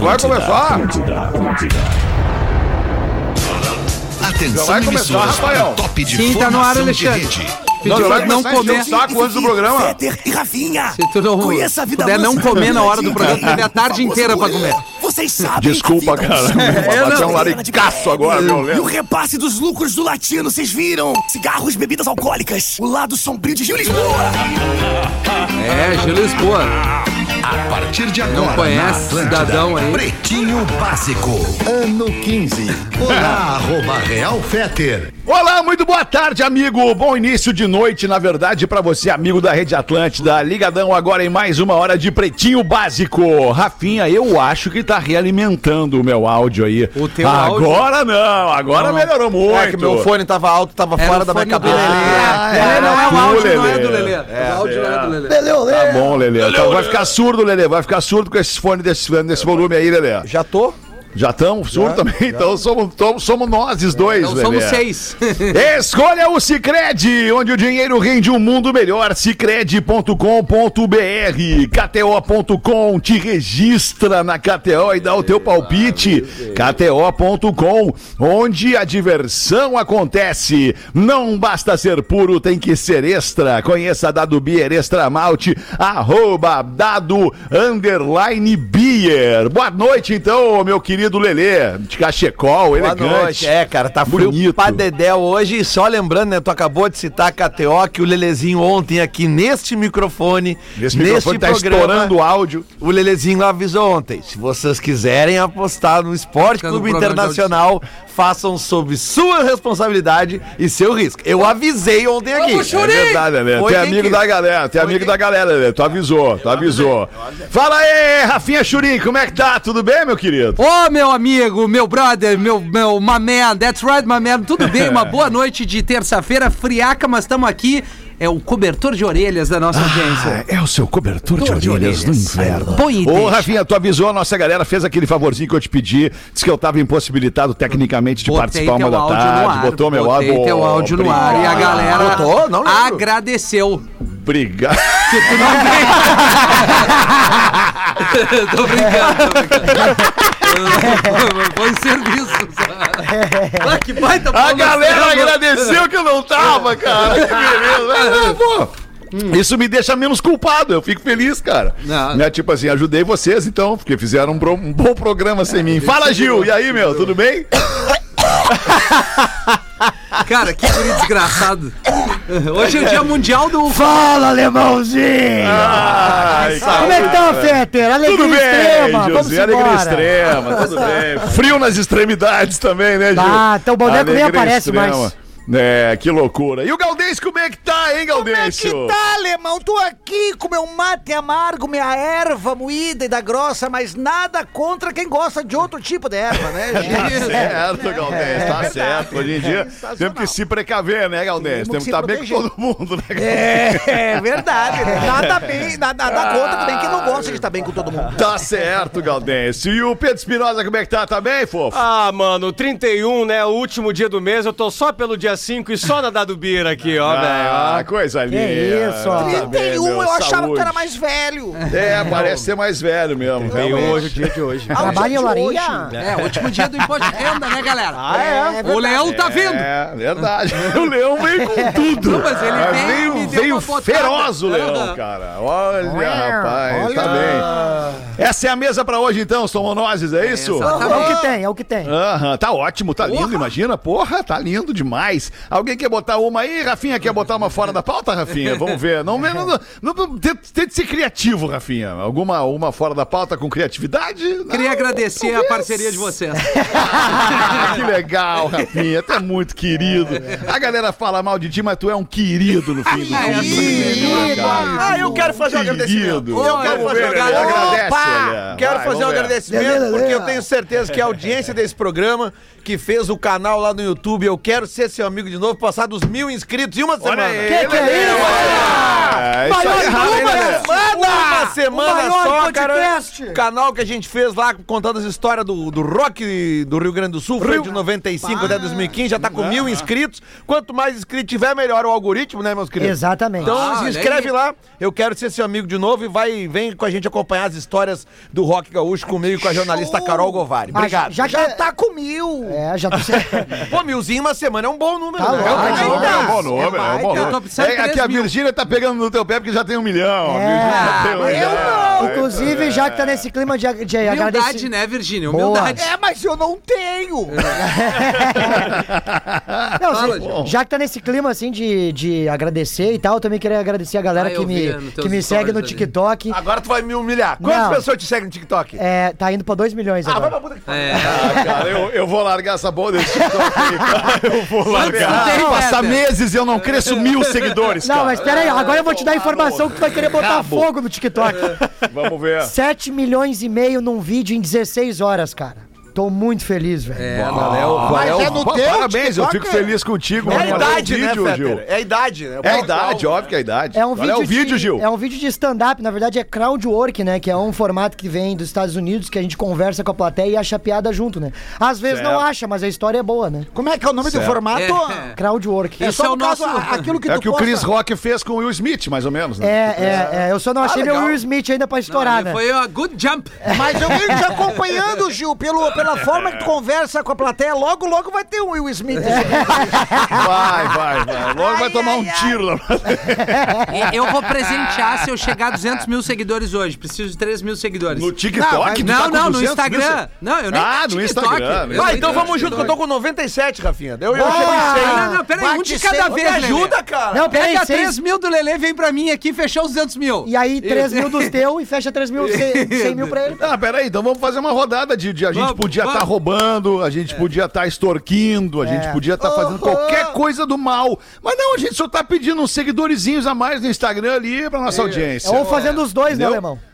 Vai começar? Atenção, vai começar, Rafael. o top de Sim, tá no ar, Alexandre. Não, Pediu vai não comer. o saco antes do programa. Fetter e Rafinha. Se tu não Conheça a vida puder não comer na hora do programa, ter a tarde inteira pra comer. Vocês sabem. Desculpa, que cara. Vai um não. laricaço agora, E o repasse dos lucros do latino, vocês viram? Cigarros, bebidas alcoólicas. O lado sombrio de Gil Lisboa. É, Gil Lisboa. A partir de agora, conhece na Atlântida, cidadão aí? Pretinho Básico. Ano 15. Olá, arroba Real Feter. Olá, muito boa tarde, amigo. Bom início de noite, na verdade, pra você, amigo da Rede Atlântida. Ligadão agora em mais uma hora de Pretinho Básico. Rafinha, eu acho que tá realimentando o meu áudio aí. O teu agora não, agora melhorou muito. É que meu fone tava alto, tava Era fora da minha cabeça. Lelê. Ah, Lelê é, não é o áudio, não é Lelê. do Lelê. O áudio não é do Lelê. Tá bom, Lelê. Então vai ficar surdo, Lelê. Vai ficar surdo com esse fone desse, desse volume aí, Lelê. Já tô? Já estão surdo também? Então somos, tom- somos nós os dois, Então Lelê. somos seis. Escolha o Cicred, onde o dinheiro rende um mundo melhor. Cicred.com.br, KTO.com, te registra na KTO e dá o teu palpite. KTO.com, onde a diversão acontece. Não basta ser puro, tem que ser extra. Conheça Dado Beer Extra Malte, arroba Dado Underline Beer. Boa noite, então, meu querido Lelê. De cachecol, Boa elegante. noite. É, cara, tá frio Bonito. pra dedé hoje. E só lembrando, né, tu acabou de citar a KTO, que o Lelezinho ontem aqui neste microfone, Esse neste microfone tá programa, estourando o áudio. o Lelezinho avisou ontem. Se vocês quiserem apostar no Esporte Fica no Clube Internacional, façam sob sua responsabilidade e seu risco. Eu avisei ontem aqui. Vamos, É verdade, Lelê. Quem amigo quis. da galera, é Foi amigo quem da galera, Lelê. Tu avisou, tu avisou. Fala aí, Rafinha Churim, como é que tá? Tudo bem, meu querido? Ô, meu amigo, meu brother, meu, meu, my man, that's right, my man, tudo bem? Uma boa noite de terça-feira, friaca, mas estamos aqui. É o cobertor de orelhas da nossa audiência. é o seu cobertor de orelhas do inverno. Põe e Ô, deixa. Rafinha, tu avisou a nossa galera, fez aquele favorzinho que eu te pedi, disse que eu tava impossibilitado tecnicamente de Botei participar uma da tarde, ar, botou meu botei áudio. teu áudio no ar e a galera Botou? Não lembro. agradeceu. Obrigado. tô brincando, tô brincando. Foi serviço. Ah, que baita A galera serva. agradeceu que eu não tava, cara. Que beleza. Ah, pô, Isso me deixa menos culpado, eu fico feliz, cara. Não. Né, Tipo assim, ajudei vocês então, porque fizeram um, pro- um bom programa sem mim. Fala, Gil, e aí, meu, tudo bem? Cara, que guri desgraçado. Hoje é o dia mundial do... Fala, alemãozinho! Ai, Como é que tá, Fetter? Alegria Tudo bem, extrema, vamos José, alegria embora. extrema, tudo bem. Frio nas extremidades também, né, Gil? Ah, então o boneco nem aparece mais. É, que loucura. E o Galdêncio, como é que tá, hein, Galdêncio? Como é que tá, alemão? Tô aqui com meu mate amargo, minha erva moída e da grossa, mas nada contra quem gosta de outro tipo de erva, né, Tá gente? certo, Galdêncio, tá certo. Hoje em dia Sensacional. temos que se precaver, né, Galdêncio? Temos Temos que estar se bem com todo mundo, né? É, é verdade. né? Nada bem, nada, nada contra também quem não gosta de estar bem com todo mundo. Tá certo, Galdêncio. E o Pedro Espinosa, como é que tá? Tá bem, fofo? Ah, mano, 31, né? O último dia do mês, eu tô só pelo dia 5 e só na Dado Bira aqui, ó, Ah, velho. coisa linda. isso, ó. Tá bem, 31, meu, eu achava saúde. que tu era mais velho. É, parece ser mais velho mesmo. 31 realmente. hoje, o dia de hoje. Trabalha em Olaria? É, último dia do imposto de renda, né, galera? Ah, é? O leão tá vindo. É, verdade. O leão veio com tudo. Não, mas ele veio veio botada. feroz o leão, cara. Olha, rapaz, tá bem. Essa é a mesa pra hoje, então, somonoses, é isso? exatamente. É o que tem, é o que tem. Aham, tá ótimo, tá lindo, Porra. imagina. Porra, tá lindo demais. Alguém quer botar uma aí, Rafinha? Quer botar uma fora da pauta, Rafinha? Vamos ver. Não, não, não, não, não tente, ser criativo, Rafinha. Alguma uma fora da pauta com criatividade? Queria agradecer a talvez. parceria de vocês. que legal, Rafinha. Tu é muito querido. A galera fala mal de ti, mas tu é um querido no fim do É, dia. Ah, eu quero fazer um agradecimento. Querido. Eu quero fazer um agradecimento. agradece, Opa! Lelê. Quero Vai, fazer um ver. agradecimento porque eu tenho certeza que a audiência desse programa, que fez o canal lá no YouTube, eu quero ser seu amigo de novo, passar dos mil inscritos em uma semana. Olha aí, Que que é isso? olha. É isso aí, Maior número. Uma semana o maior só, cara. podcast. Canal que a gente fez lá contando as histórias do, do rock do Rio Grande do Sul, foi de 95 até 2015, já tá com mil inscritos. Quanto mais inscritos tiver, melhor o algoritmo, né, meus queridos? Exatamente. Então Ah, se olha inscreve aí. lá, eu quero ser seu amigo de novo e vai, vem com a gente acompanhar as histórias do Rock Gaúcho comigo e com a jornalista Show! Carol Govari. Mas Obrigado. Já, Já que- tá com mil. É, já tô... Pô, milzinho uma semana é um bom número, Tá né? louco, Eu tá também louco. É um bom número, é um bom Eu tô número. precisando É, de aqui três a mil. Virgínia tá pegando no teu pé porque já tem um milhão. A É. Virgínia já tem um mas eu milhão. não. Inclusive, já que tá nesse clima de, de Humildade, agradecer... né, Virgínia? Boa. Humildade. É, mas eu não tenho. Não, Fala, assim, já que tá nesse clima assim de, de agradecer e tal, eu também queria agradecer a galera Ah, eu que, me, vi no teus que me segue no stories ali. TikTok. Agora tu vai me humilhar. Quantas Não. pessoas te seguem no TikTok? É, tá indo pra 2 milhões Ah, vai agora. pra puta que pariu. É. Ah, cara, eu, eu vou largar essa bola desse TikTok aí, cara. Eu vou largar. tem, Passar Peter? meses e eu não cresço mil seguidores, Não, cara. mas pera aí, agora eu vou te dar a informação que tu vai querer botar Cabo. fogo no TikTok. Vamos ver. 7 milhões e meio num vídeo em 16 horas, cara. Tô muito feliz, velho. É, Qual é Mas é é no Pa- teu Parabéns, eu TikTok? fico feliz contigo. É a idade, né, vídeo, Gil? É a idade, né? É a idade, óbvio que é a idade. É um vídeo, é o vídeo, de, Gil? É um vídeo de stand-up, na verdade é crowdwork, né? Que é um formato que vem dos Estados Unidos, que a gente conversa com a plateia e acha piada junto, né? Às vezes não Certo. acha, mas a história é boa, né? Como é que é o nome do formato? É. Crowdwork. É Isso é só o no caso, nosso- a- aquilo que É que o Chris posta. Rock fez com o Will Smith, mais ou menos, né? É, é, é. Eu só não achei meu legal. Will Smith ainda pra estourar, né? Foi uma good jump. Mas eu venho te acompanhando, Gil, pelo, pela forma que tu conversa com a plateia. Logo, logo vai ter um Will Smith. Vai, vai, vai. Logo vai tomar um tiro lá. Eu vou presentear se eu chegar a 200 mil seguidores hoje. Preciso de 3 mil seguidores. No TikTok? tu Não, tá não, no 200 Instagram. mil? Não, eu nem Ah, no TikTok. Instagram, nem então vamos junto, que eu tô com 97, Rafinha. Eu, eu chego em 100. Não, não, peraí, um de cada vez, Me ajuda, cara. Não, peraí, Pega seis- 3 mil do Lelê, vem pra mim aqui, fechou os 200 mil. E aí, 3 mil dos teus e fecha 3 mil, 100 mil pra ele. Ah, peraí, então vamos fazer uma rodada de, de a gente podia estar vamos. roubando, a gente podia estar extorquindo, a gente podia estar fazendo qualquer coisa do mal. Mas não, a gente só tá pedindo uns seguidorzinhos a mais no Instagram ali pra nossa audiência. Ou fazendo os dois, né, Entendeu? alemão?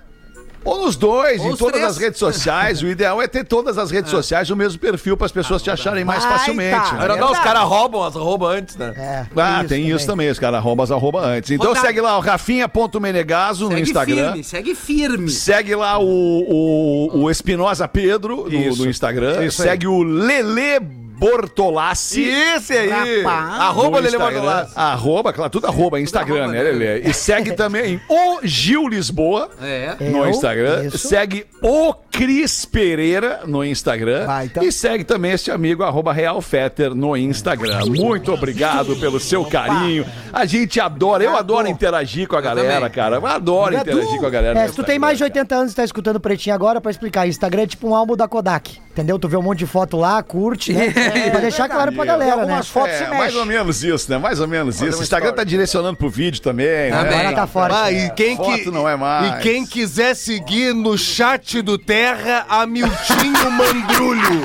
Ou nos dois, Ou em todas três. as redes sociais. O ideal é ter todas as redes sociais o mesmo perfil para as pessoas te acharem mais Baita. facilmente. né? Era não, os caras roubam, as roubam antes, né? É. Ah, tem isso também, os caras arrombam as arroba antes. Então Rodada. segue lá o Rafinha.menegaso no Segue Instagram. firme, segue firme. Segue lá o, o, o Espinosa Pedro no, Isso. no Instagram. Isso aí. segue o Lele Bortolassi. Esse aí. Rapaz. Arroba Lele Instagram. Bortolassi. Arroba, claro, tudo arroba, Instagram, arroba, né, né? Lele? E segue também o Gil Lisboa. É. No? Instagram. Isso. Segue o Cris Pereira no Instagram. Vai, então. E segue também este amigo, arroba Realfetter no Instagram. Muito obrigado pelo seu carinho. A gente adora, eu adoro interagir com a galera, cara. Eu adoro interagir com a galera. É, se tu tem mais de cara. 80 anos e tá escutando o Pretinho agora, pra explicar, Instagram é tipo um álbum da Kodak, entendeu? Tu vê um monte de foto lá, curte, né? pra deixar claro pra galera, né? Algumas fotos se É, mais mexem. ou menos isso, né? Mais ou menos isso. O Instagram tá direcionando pro vídeo também, Também. né? Agora tá fora. Ah, e quem, Foto que, não é mais. e quem quiser seguir no chat do Terra, a Miltinho Mandrulho.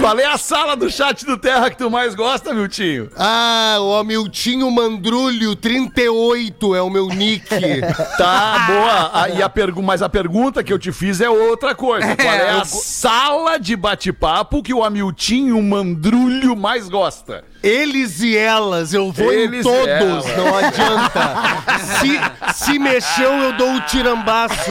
Qual é a sala do chat do Terra que tu mais gosta, Miltinho? Ah, o Amiltinho Mandrulho 38 é o meu nick. Tá, boa. Ah, e a pergu mas a pergunta que eu te fiz é outra coisa. Qual é a sala de bate-papo que o Amiltinho Mandrulho mais gosta? Eles e elas, eu vou Eles em todos, não adianta. Se, se mexeu, eu dou o tirambaço.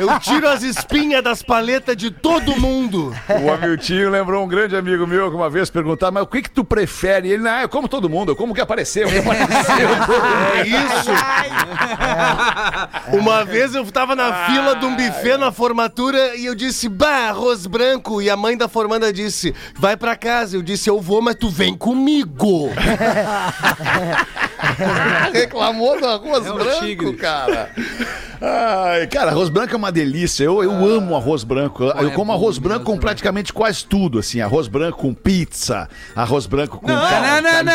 Eu tiro as espinhas das paletas de todo mundo. O Amiltinho lembrou um grande amigo meu que uma vez perguntava, mas o que que tu prefere? Ele, ah, eu como todo mundo, eu como que apareceu, que apareceu. É isso. Uma vez eu tava na fila de um buffet na formatura e eu disse, bah, arroz branco. E a mãe da formanda disse, vai pra casa. Eu disse, eu vou, mas tu vem comigo. Reclamou do arroz É um branco, tigre. cara. Ai, cara, arroz branco é uma delícia. Eu, eu amo arroz branco. Eu, é como arroz branco mesmo, com praticamente quase tudo, assim. Arroz branco com pizza, arroz branco com... Não, não, não, não, não,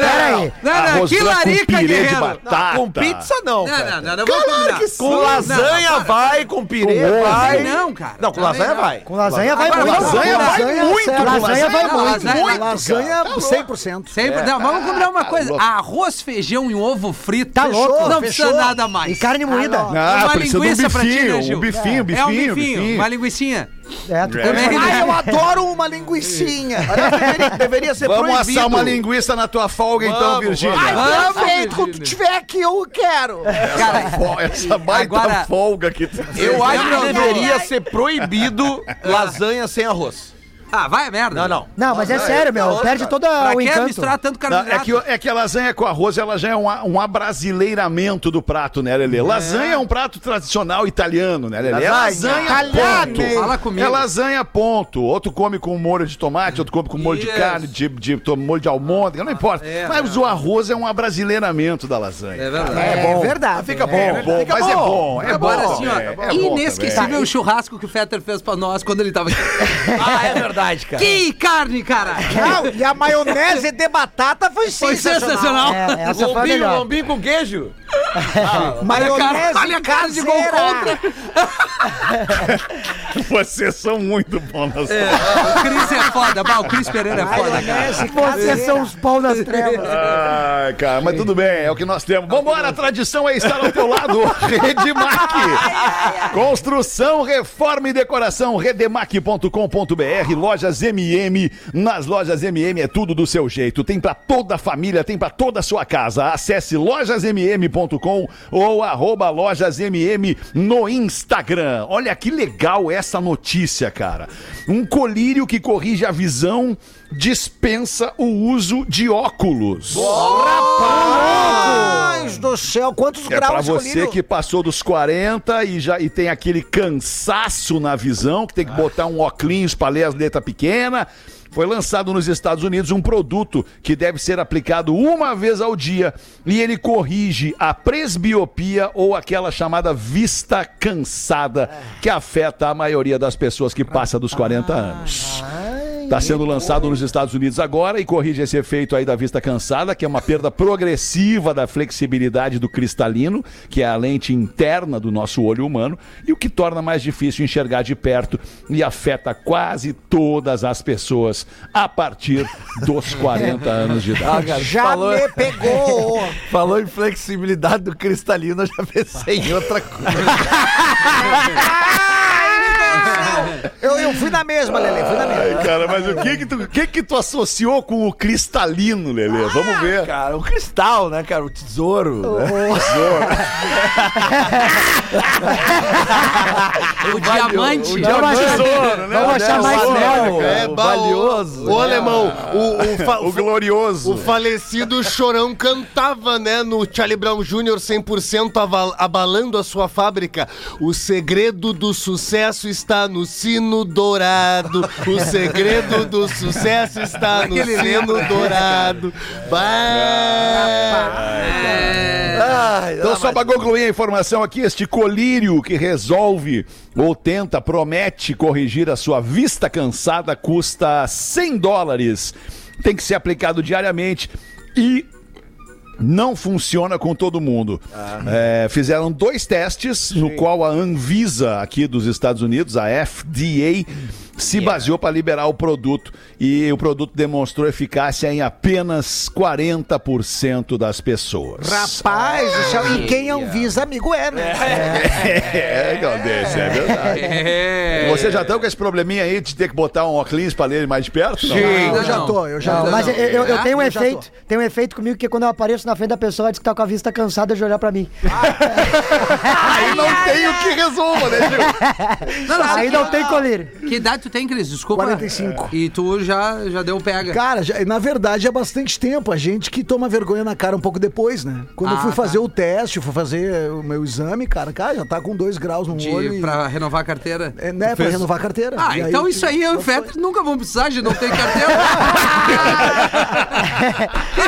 Peraí, não, não, arroz que branco com larica, guerreiro. Com pizza, não. Não, cara. não, não, não, vamos combinar. Com lasanha vai, com pirê vai. Não, cara. Não, com lasanha não. vai. Com lasanha vai muito. lasanha Com vai muito, certo. com Lasanha vai não, muito. lasanha- Lasanha, cara. 100%. Sempre, não, vamos combinar uma coisa. louco. Arroz, feijão e ovo frito. Tá louco. Não precisa Fechou. nada mais. E carne moída. Ah, não. Ah, uma precisa de um linguiça pra ti, bifinho, né, Gil? um bifinho, É um bifinho, bifinho, bifinho. uma linguicinha. É, tu É. Também. Ah, eu adoro uma linguicinha. Deveria, deveria ser Vamos proibido. assar uma linguiça na tua folga, então, Vamos, Virgínia. Ai, Vamos, perfeito. Quando tiver aqui, eu quero. Cara, Fo- Essa baita Agora- folga que tu Eu acho que deveria ser proibido lasanha sem arroz. Ah, vai a merda. Não, não. Não, mas é sério, meu. Perde todo Pra o que encanto. misturar tanto Não, carboidrato? é, que, é que a lasanha com arroz, ela já é um, um abrasileiramento do prato, né, Lelê? Lasanha é um prato tradicional italiano, né, Lelê? É lasanha, ponto. Fala comigo. É lasanha, ponto. Outro come com molho de tomate, outro come com molho de Isso. carne, de, de, to- molho de almôndega, não importa. É, mas o arroz é um abrasileiramento da lasanha. É verdade. É, verdade. Fica bom, É bom, fica mas é bom, é Agora bom. assim, ó, é, é bom inesquecível o churrasco que o Fetter fez pra nós quando ele tava aqui. Ah, é verdade, cara. que carne, cara! Não, e a maionese de batata foi Foi sensacional. sensacional! É, essa foi a Lombinho, melhor. lombinho com queijo. Olha a cara, Maionese olha a cara de gol caseira. contra! Vocês são muito bons nas É, o Cris é foda, bah, o Cris Pereira é foda, cara. Maionese Vocês caseira. são os pau nas trevas. Ai, cara, mas tudo bem, é o que nós temos. Vambora, a tradição é estar ao teu lado. Redemac. Construção, reforma e decoração. Redemac.com.br. Lojas MM. Nas lojas MM é tudo do seu jeito. Tem pra toda a família, tem pra toda a sua casa. Acesse lojasmm.com ou arroba lojasmm no Instagram. Olha que legal essa notícia, cara. Um colírio que corrige a visão dispensa o uso de óculos. Rapaz do céu, quantos É pra graus você colírio? que passou dos 40 e já e tem aquele cansaço na visão, que tem que botar um óculos para ler as letras pequenas. Foi lançado nos Estados Unidos um produto que deve ser aplicado uma vez ao dia e ele corrige a presbiopia ou aquela chamada vista cansada que afeta a maioria das pessoas que passa dos 40 anos. Está sendo lançado nos Estados Unidos agora e corrige esse efeito aí da vista cansada, que é uma perda progressiva da flexibilidade do cristalino, que é a lente interna do nosso olho humano, e o que torna mais difícil enxergar de perto e afeta quase todas as pessoas a partir dos 40 anos de idade. Já Falou- me pegou. Falou em flexibilidade do cristalino, eu já pensei em outra coisa. Eu, eu fui na mesma, Lele, fui na mesma. Ai, cara, mas o que que tu, o que que tu associou com o cristalino, Lelê? Vamos ver. Cara, o cristal, né, cara? O tesouro. né? O diamante. O Vamos achar, tesouro, né? vamos achar O mais tesouro, mel. cara. É, o valioso. O, o alemão, o, o, fa- O glorioso. o falecido Chorão cantava, né, no Charlie Brown Jr. 100% aval- abalando a sua fábrica. O segredo do sucesso está no sino dourado. O segredo do sucesso está no Ele sino dourado. Bah. Ai, Então, ah, só para concluir a informação aqui, este colírio que resolve ou tenta, promete corrigir a sua vista cansada, custa 100 dólares. Tem que ser aplicado diariamente e não funciona com todo mundo. É, fizeram dois testes, no qual a Anvisa, aqui dos Estados Unidos, a FDA, se baseou para liberar o produto. E o produto demonstrou eficácia em apenas 40% das pessoas. Rapaz do céu, e quem Anvisa, amigo é, né? É, Galdês, é verdade. É. Você já tá com esse probleminha aí de ter que botar um óculos pra ler ele mais de perto? Não? Eu já tô, eu já Não, tô. mas eu, eu- eu tenho um Eu efeito, tem um efeito comigo que quando eu apareço na frente da pessoa, ela diz que tá com a vista cansada de olhar pra mim. Aí não tem o que resolva, né, Gil? Não, não, Aí que- não tem colírio. Que idade tu tem, Cris? Desculpa. 45. E tu já, já deu pega. Cara, já- na verdade é bastante tempo. A gente que toma vergonha na cara um pouco depois, né? Quando eu Ah, fui tá. fazer o teste, fui fazer o meu exame, cara, cara, já tá com dois graus no olho. De, e- pra renovar a carteira. É, né, pra renovar a carteira. Ah, E então tu- isso aí eu e o Fetter nunca vamos precisar de não ter carteira.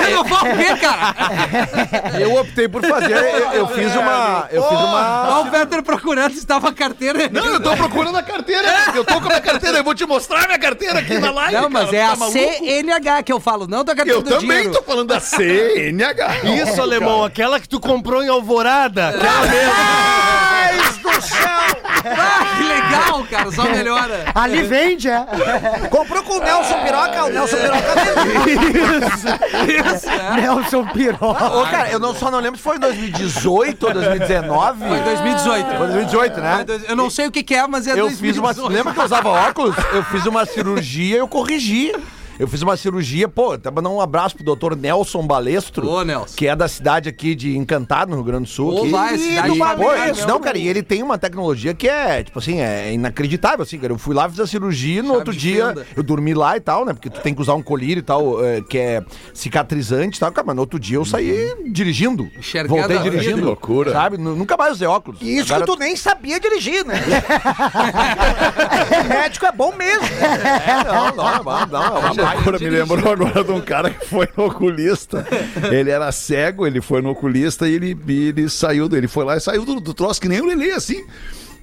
Renovar o quê, cara? Eu optei por fazer. Eu, eu fiz uma. Eu fiz uma. Olha o Fetter procurando se estava a carteira. Não, eu tô procurando a carteira. Eu tô com a minha carteira. Eu vou te mostrar minha carteira aqui na live. Não, mas cara. é Tá a maluco? CNH que eu falo, não da carteira Eu do também dinheiro. tô falando da CNH. Isso, alemão, aquela que tu comprou em Alvorada. Aquela mesmo. Deus do céu! Ah, que legal, cara, só melhora. Ali vende, é. Comprou com o Nelson Piroca, o Nelson Piroca vende. Isso, é. Nelson Piroca. Ô, cara, eu não, só não lembro se foi em 2018 ou 2019. Foi 2018. Foi 2018, né? Eu não sei o que, que é, mas é Eu fiz uma. 2018. Lembra que eu usava óculos? Eu fiz uma cirurgia e eu corrigi. Eu fiz uma cirurgia, pô, até mandar um abraço pro doutor Nelson Balestro. Ô, Nelson. Que é da cidade aqui de Encantado, no Rio Grande do Sul. Ô, aqui. vai, cidade E, de pô, Balestro. Não, cara, e ele tem uma tecnologia que é, tipo assim, é inacreditável, assim, cara. Eu fui lá, fiz a cirurgia, no Chave outro dia fenda. eu dormi lá e tal, né? Porque tu tem que usar um colírio e tal, é, que é cicatrizante e tal. Cara, mas no outro dia eu saí dirigindo. Enxergando Voltei dirigindo. Que loucura. Sabe? Nu- Nunca mais usei óculos. E isso Agora- que tu nem sabia dirigir, né? o médico é bom mesmo. É, não, não, não, não, é uma baita Agora me lembrou agora de um cara que foi no oculista. Ele era cego, ele foi no oculista e ele, ele saiu, ele foi lá e saiu do, do troço que nem o Lelê, assim.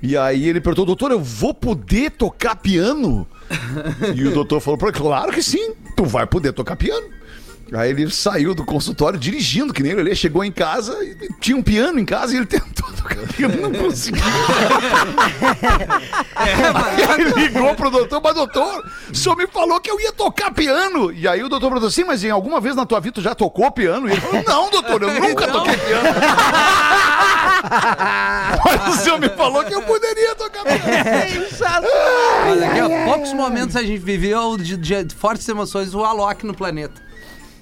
E aí ele perguntou, doutor, eu vou poder tocar piano? E o doutor falou, "Pô, claro que sim, tu vai poder tocar piano. Aí ele saiu do consultório dirigindo, que nem Lelê, chegou em casa, e tinha um piano em casa e ele tentou tocar piano, não conseguiu. Aí ele ligou pro doutor, mas doutor, o senhor me falou que eu ia tocar piano. E aí o doutor perguntou assim, mas em alguma vez na tua vida tu já tocou piano? E ele falou, não, doutor, eu nunca toquei piano. mas o senhor me falou que eu poderia tocar piano. Mas aqui, ó, poucos momentos a gente viveu de, de fortes emoções o Alok no planeta.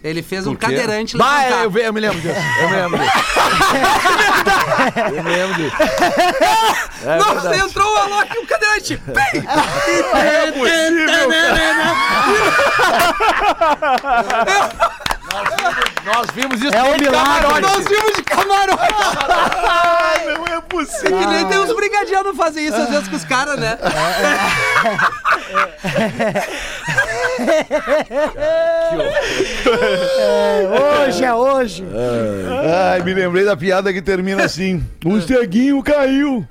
Ele fez um cadeirante levantar. eu, eu me lembro disso. Eu me lembro disso. eu me lembro disso. É Nossa, verdade. entrou o Alok e o cadeirante. Pim! É possível, Nós vimos isso É um de milagre. camarote. Nós vimos de camarote. Não é possível. Que nem tem uns brigadianos fazem isso às vezes com os caras, né? Hoje é hoje. Ai, me lembrei da piada que termina assim. O ceguinho caiu.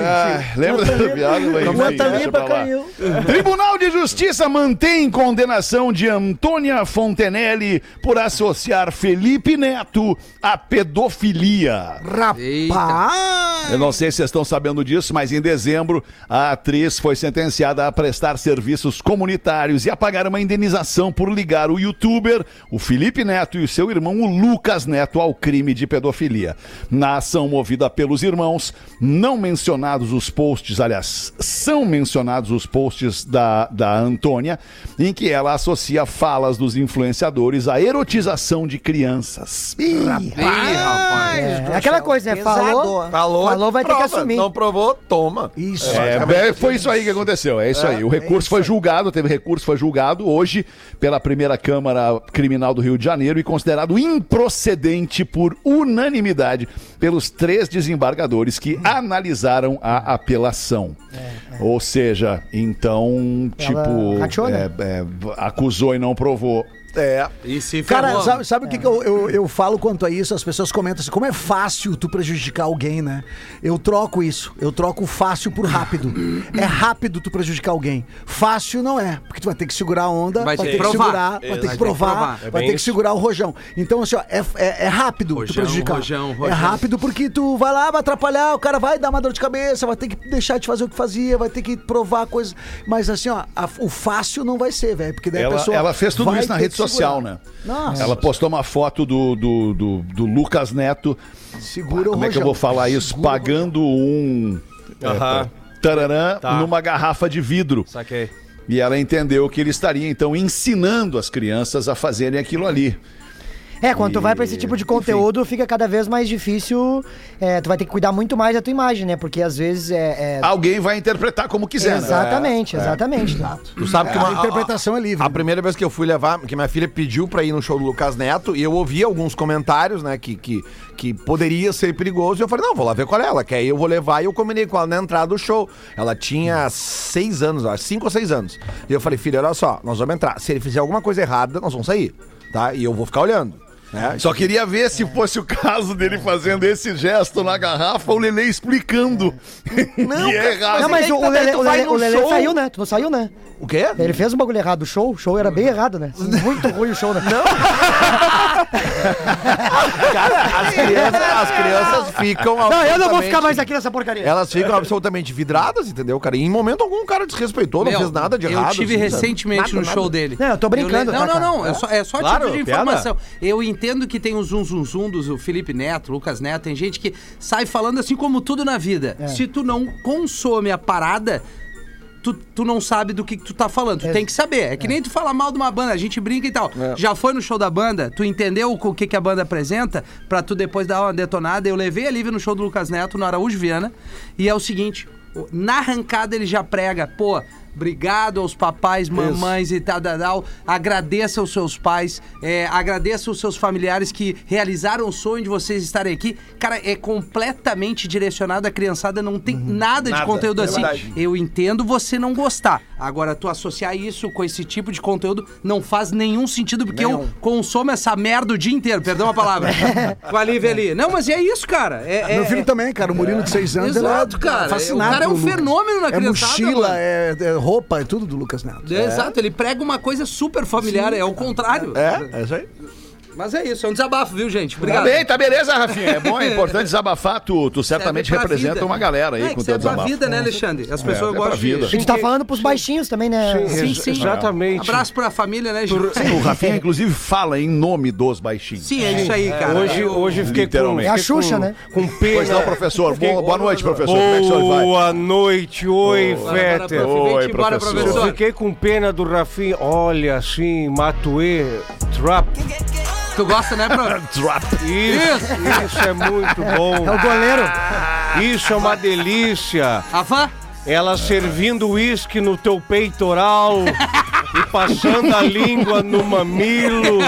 Ah, lembra dessa piada? Mas enfim, Bota deixa limpa, pra lá. caiu. Tribunal de Justiça mantém condenação de Antônia Fontenelle por associar Felipe Neto à pedofilia. Rapaz! Eu não sei se vocês estão sabendo disso, mas em dezembro a atriz foi sentenciada a prestar serviços comunitários e a pagar uma indenização por ligar o youtuber, o Felipe Neto e o seu irmão, o Lucas Neto, ao crime de pedofilia. Na ação movida pelos irmãos, não mencionados os posts, aliás, são mencionados os posts da, da Antônia, em que ela associa falas dos influenciadores à erotização de crianças. Ih, Ih, rapaz. É, aquela coisa, né? Falou, Falou, falou vai ter que prova. assumir. Não provou, toma. Isso. É, é, foi isso aí que aconteceu, é isso aí. O recurso foi julgado, teve recurso, foi julgado hoje pela primeira Câmara Criminal do Rio de Janeiro e considerado improcedente por unanimidade pelos três desembargadores que analisaram a apelação. Ou seja, então, tipo, rateou, né? é, é, acusou e não provou. É. E se Cara, ferrou. sabe, sabe o que, que eu, eu, eu falo quanto a isso? As pessoas comentam assim, como é fácil tu prejudicar alguém, né? Eu troco isso. Eu troco o fácil por rápido. é rápido tu prejudicar alguém. Fácil não é, porque tu vai ter que segurar a onda, Vai vai, ter que provar. segurar, vai ter Vai que ter que provar, provar. vai ter que segurar o rojão. Então, assim, ó, é, é, é rápido Rojão, tu prejudicar. rojão, É rojão. rápido porque tu vai lá, vai atrapalhar, o cara vai dar uma dor de cabeça, vai ter que deixar de fazer o que fazia, vai ter que provar coisas. Mas assim, ó, a- o fácil não vai ser, velho, porque daí a Ela, pessoa. ela fez tudo isso na rede segurar. Social, né? Nossa. Ela postou uma foto do, do, do, do Lucas Neto. Segura o Como é que eu vou falar isso? Segura Pagando um. é, Aham. tararã Tá. numa garrafa de vidro. Saquei. E ela entendeu que ele estaria, então, ensinando as crianças a fazerem aquilo ali. É, quando tu vai pra esse tipo de conteúdo, fica cada vez mais difícil. é, tu vai ter que cuidar muito mais da tua imagem, né? Porque às vezes é. é- Alguém vai interpretar como quiser, né? exatamente, exatamente. Tu sabe que A uma, interpretação é livre. A primeira vez que eu fui levar, que minha filha pediu pra ir no show do Lucas Neto, e eu ouvi alguns comentários, né, que, que, que poderia ser perigoso, e eu falei, não, vou lá ver qual é ela, que aí eu vou levar, e eu combinei com ela na entrada do show. Ela tinha seis anos, acho, cinco ou seis anos. E eu falei, filha, olha só, nós vamos entrar. Se ele fizer alguma coisa errada, nós vamos sair, tá? E eu vou ficar olhando. Né? Só queria ver se fosse o caso dele fazendo esse gesto na garrafa, o Lele explicando. Não, que é errado. Não, mas aí o, o tá, o no o Lelê show- saiu, né? Tu não saiu, né? O quê? Ele fez um bagulho errado. O show, o show era bem errado, né? Muito ruim o show, né? Não. Cara, as crianças, as crianças ficam Não, eu não vou ficar mais aqui nessa porcaria. Elas ficam absolutamente vidradas, entendeu, cara? E em momento algum o cara desrespeitou, não Meu, fez nada de eu errado. tive assim, recentemente Nada, no nada. show dele. Não, eu tô brincando, le- tá, Não, não, não. É só, é só Claro, título de piada. informação. Eu entendo que tem o zum zum zum dos o Felipe Neto, Lucas Neto. Tem gente que sai falando assim como tudo na vida. É. Se tu não consome a parada. Tu, tu não sabe do que, que tu tá falando. Tu tem que saber. É que nem tu falar mal de uma banda, a gente brinca e tal. Já foi no show da banda, tu entendeu o que, que a banda apresenta, pra tu depois dar uma detonada. Eu levei a Lívia no show do Lucas Neto, no Araújo Viana, e é o seguinte: na arrancada ele já prega, pô. Obrigado aos papais, mamães e tal, tal, tal. Agradeça aos seus pais, é, agradeça aos seus familiares que realizaram o sonho de vocês estarem aqui. Cara, é completamente direcionado à criançada, não tem nada, de Nada, conteúdo é assim. verdade. Eu entendo você não gostar. Agora, tu associar isso com esse tipo de conteúdo não faz nenhum sentido, porque eu consumo essa merda o dia inteiro, perdão a palavra. com a Lívia ali. Não, mas é isso, cara. É, é- Meu filho é- também, cara, o Murilo de 6 anos. ele Exato, é cara. Fascinado O cara é um fenômeno na É criançada, mochila, mano. é, é roupa, é tudo do Lucas Neto. É, Exato, ele prega uma coisa super familiar, é o contrário. É, é isso aí. Mas é isso, é um desabafo, viu, gente? Tá Obrigado. bem, tá beleza, Rafinha. É bom, é importante desabafar. Tu, tu certamente representa vida. uma galera aí é, com o teu desabafo. vida, né, Alexandre? As pessoas é gostam vida. A gente tá falando pros baixinhos também, né? Sim, sim. Exatamente. Abraço pra família, né, Gil? Sim, o Rafinha, inclusive, fala em nome dos baixinhos. Sim, é isso aí, cara. Hoje, hoje eu fiquei com, Literalmente. É a com- Xuxa, né? com pena. Pois não, professor. Boa, boa noite, professor. Como é que o senhor vai? Boa noite, oi, Fetter. Oi, professor. Eu fiquei com pena do Rafinha. Olha, assim, Matuê, Trap. Tu gosta, né, prof? Drop. Isso, isso é muito bom. É o goleiro. Isso é uma delícia. Afã? Ela servindo uísque no teu peitoral e passando a língua no mamilo,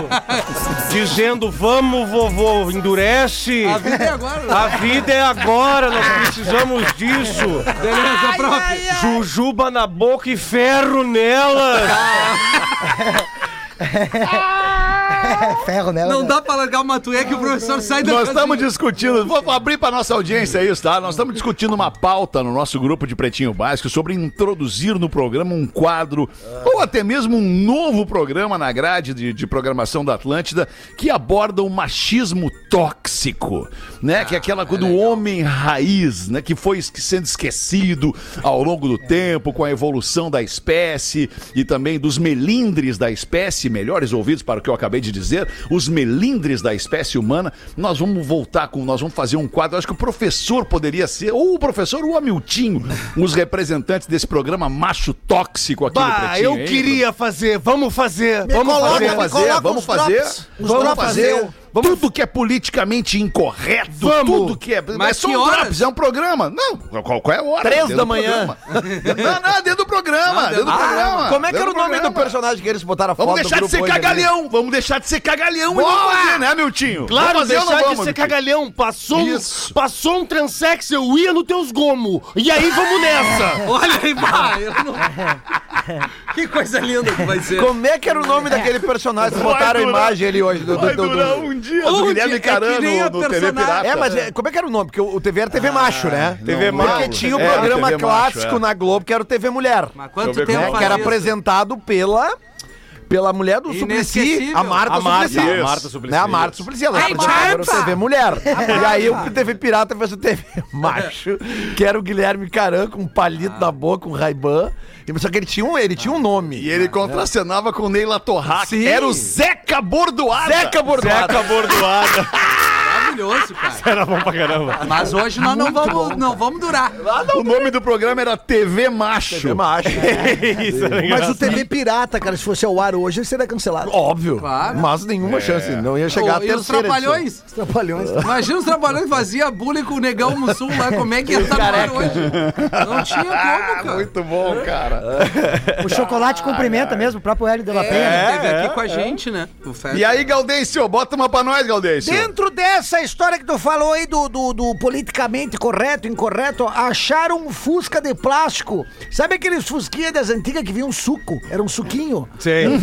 dizendo: Vamos, vovô, endurece. A vida é agora. né? A vida é agora, nós precisamos disso. Beleza, prof? Jujuba na boca e ferro nelas. É ferro nela. Não né? dá pra largar o Matuê que o professor sai da Nós estamos discutindo, vou abrir para nossa audiência isso, tá? Nós estamos discutindo uma pauta no nosso grupo de Pretinho Básico sobre introduzir no programa um quadro ou até mesmo um novo programa na grade de, de programação da Atlântida que aborda o machismo tóxico, né? que é aquela coisa do homem raiz, né? Que foi sendo esquecido ao longo do tempo com a evolução da espécie e também dos melindres da espécie, melhores ouvidos para o que eu acabei de dizer, os melindres da espécie humana. Nós vamos voltar com, nós vamos fazer um quadro. Acho que o professor poderia ser, ou o professor ou o Amiltinho, os representantes desse programa macho tóxico aqui no Bah, Pretinho. eu hein, queria fazer, vamos fazer, vamos coloca, fazer. me Vamos fazer, coloca vamos os fazer, vamos drops fazer. Meu. Tudo que é politicamente incorreto, Vamos. tudo que é. Mas é só que um horas? drops, é um programa. Não, qual, qual é a hora? Três da do manhã. Não, não, dentro do programa. dentro do programa. Como é que era o nome do programa. personagem que eles botaram a foto Vamos do deixar de ser cagalhão. Vamos deixar de ser cagalhão e vamos fazer, né, Miltinho? Claro, vamos fazer não deixar de vamos, ser Miltinho? cagalhão. Passou, um, Isso. passou um transex, eu ia nos teus gomos. E aí vamos nessa. Olha aí, pá, eu não... Que coisa linda que vai ser. Como é que era o nome daquele personagem? Vai botaram a imagem ali hoje do, do, Vai do- do- um dia do Um Guilherme é Carano do TV Pirata. É, mas é- como é que era o nome? Porque o, o TV era TV Macho, né? TV Porque Macho. tinha o É, programa TV Macho, clássico é. na Globo, que era o TV Mulher. Mas quanto tempo? Que era apresentado pela... Pela mulher do Suplicy, a Marta A Marta, Suplicy. a Marta Suplicy. Né? A Marta Suplicy, ela Ai, apresentava o Marta! TV Mulher. E aí o TV Pirata fez o TV Macho, que era o Guilherme Caran com um palito na boca, um Ray-Ban. E- Só que ele tinha um, ele tinha um nome. E ele contracenava com Neila Torraca. Era o Zeca Bordoada. Zeca Bordoada. Zeca bordoada. Maravilhoso, cara. Era bom pra caramba. Mas hoje nós não vamos, não vamos durar. O nome do programa era TV Macho. TV Macho. Isso era Mas o engraçado. TV Pirata, cara, se fosse ao ar hoje, ele seria cancelado. Óbvio. Claro. Mas nenhuma chance. Não ia chegar Ô, a e os terceira. edição. trapalhões? Trapalhões. Imagina os trapalhões que fazia bullying com o negão Mussum lá, como é que ia estar no ar hoje? Não tinha como, cara. Muito bom, cara. O chocolate cumprimenta mesmo, o próprio Hélio de la Penha. É, né? teve aqui com a gente, né? O Fed. E aí, Gaudêncio, bota uma pra nós, Gaudêncio. Dentro dessa história que tu falou aí do, do, do politicamente correto, incorreto, acharam um fusca de plástico. Sabe aqueles fusquinhas das antigas que vinham suco? Era um suquinho. Sei.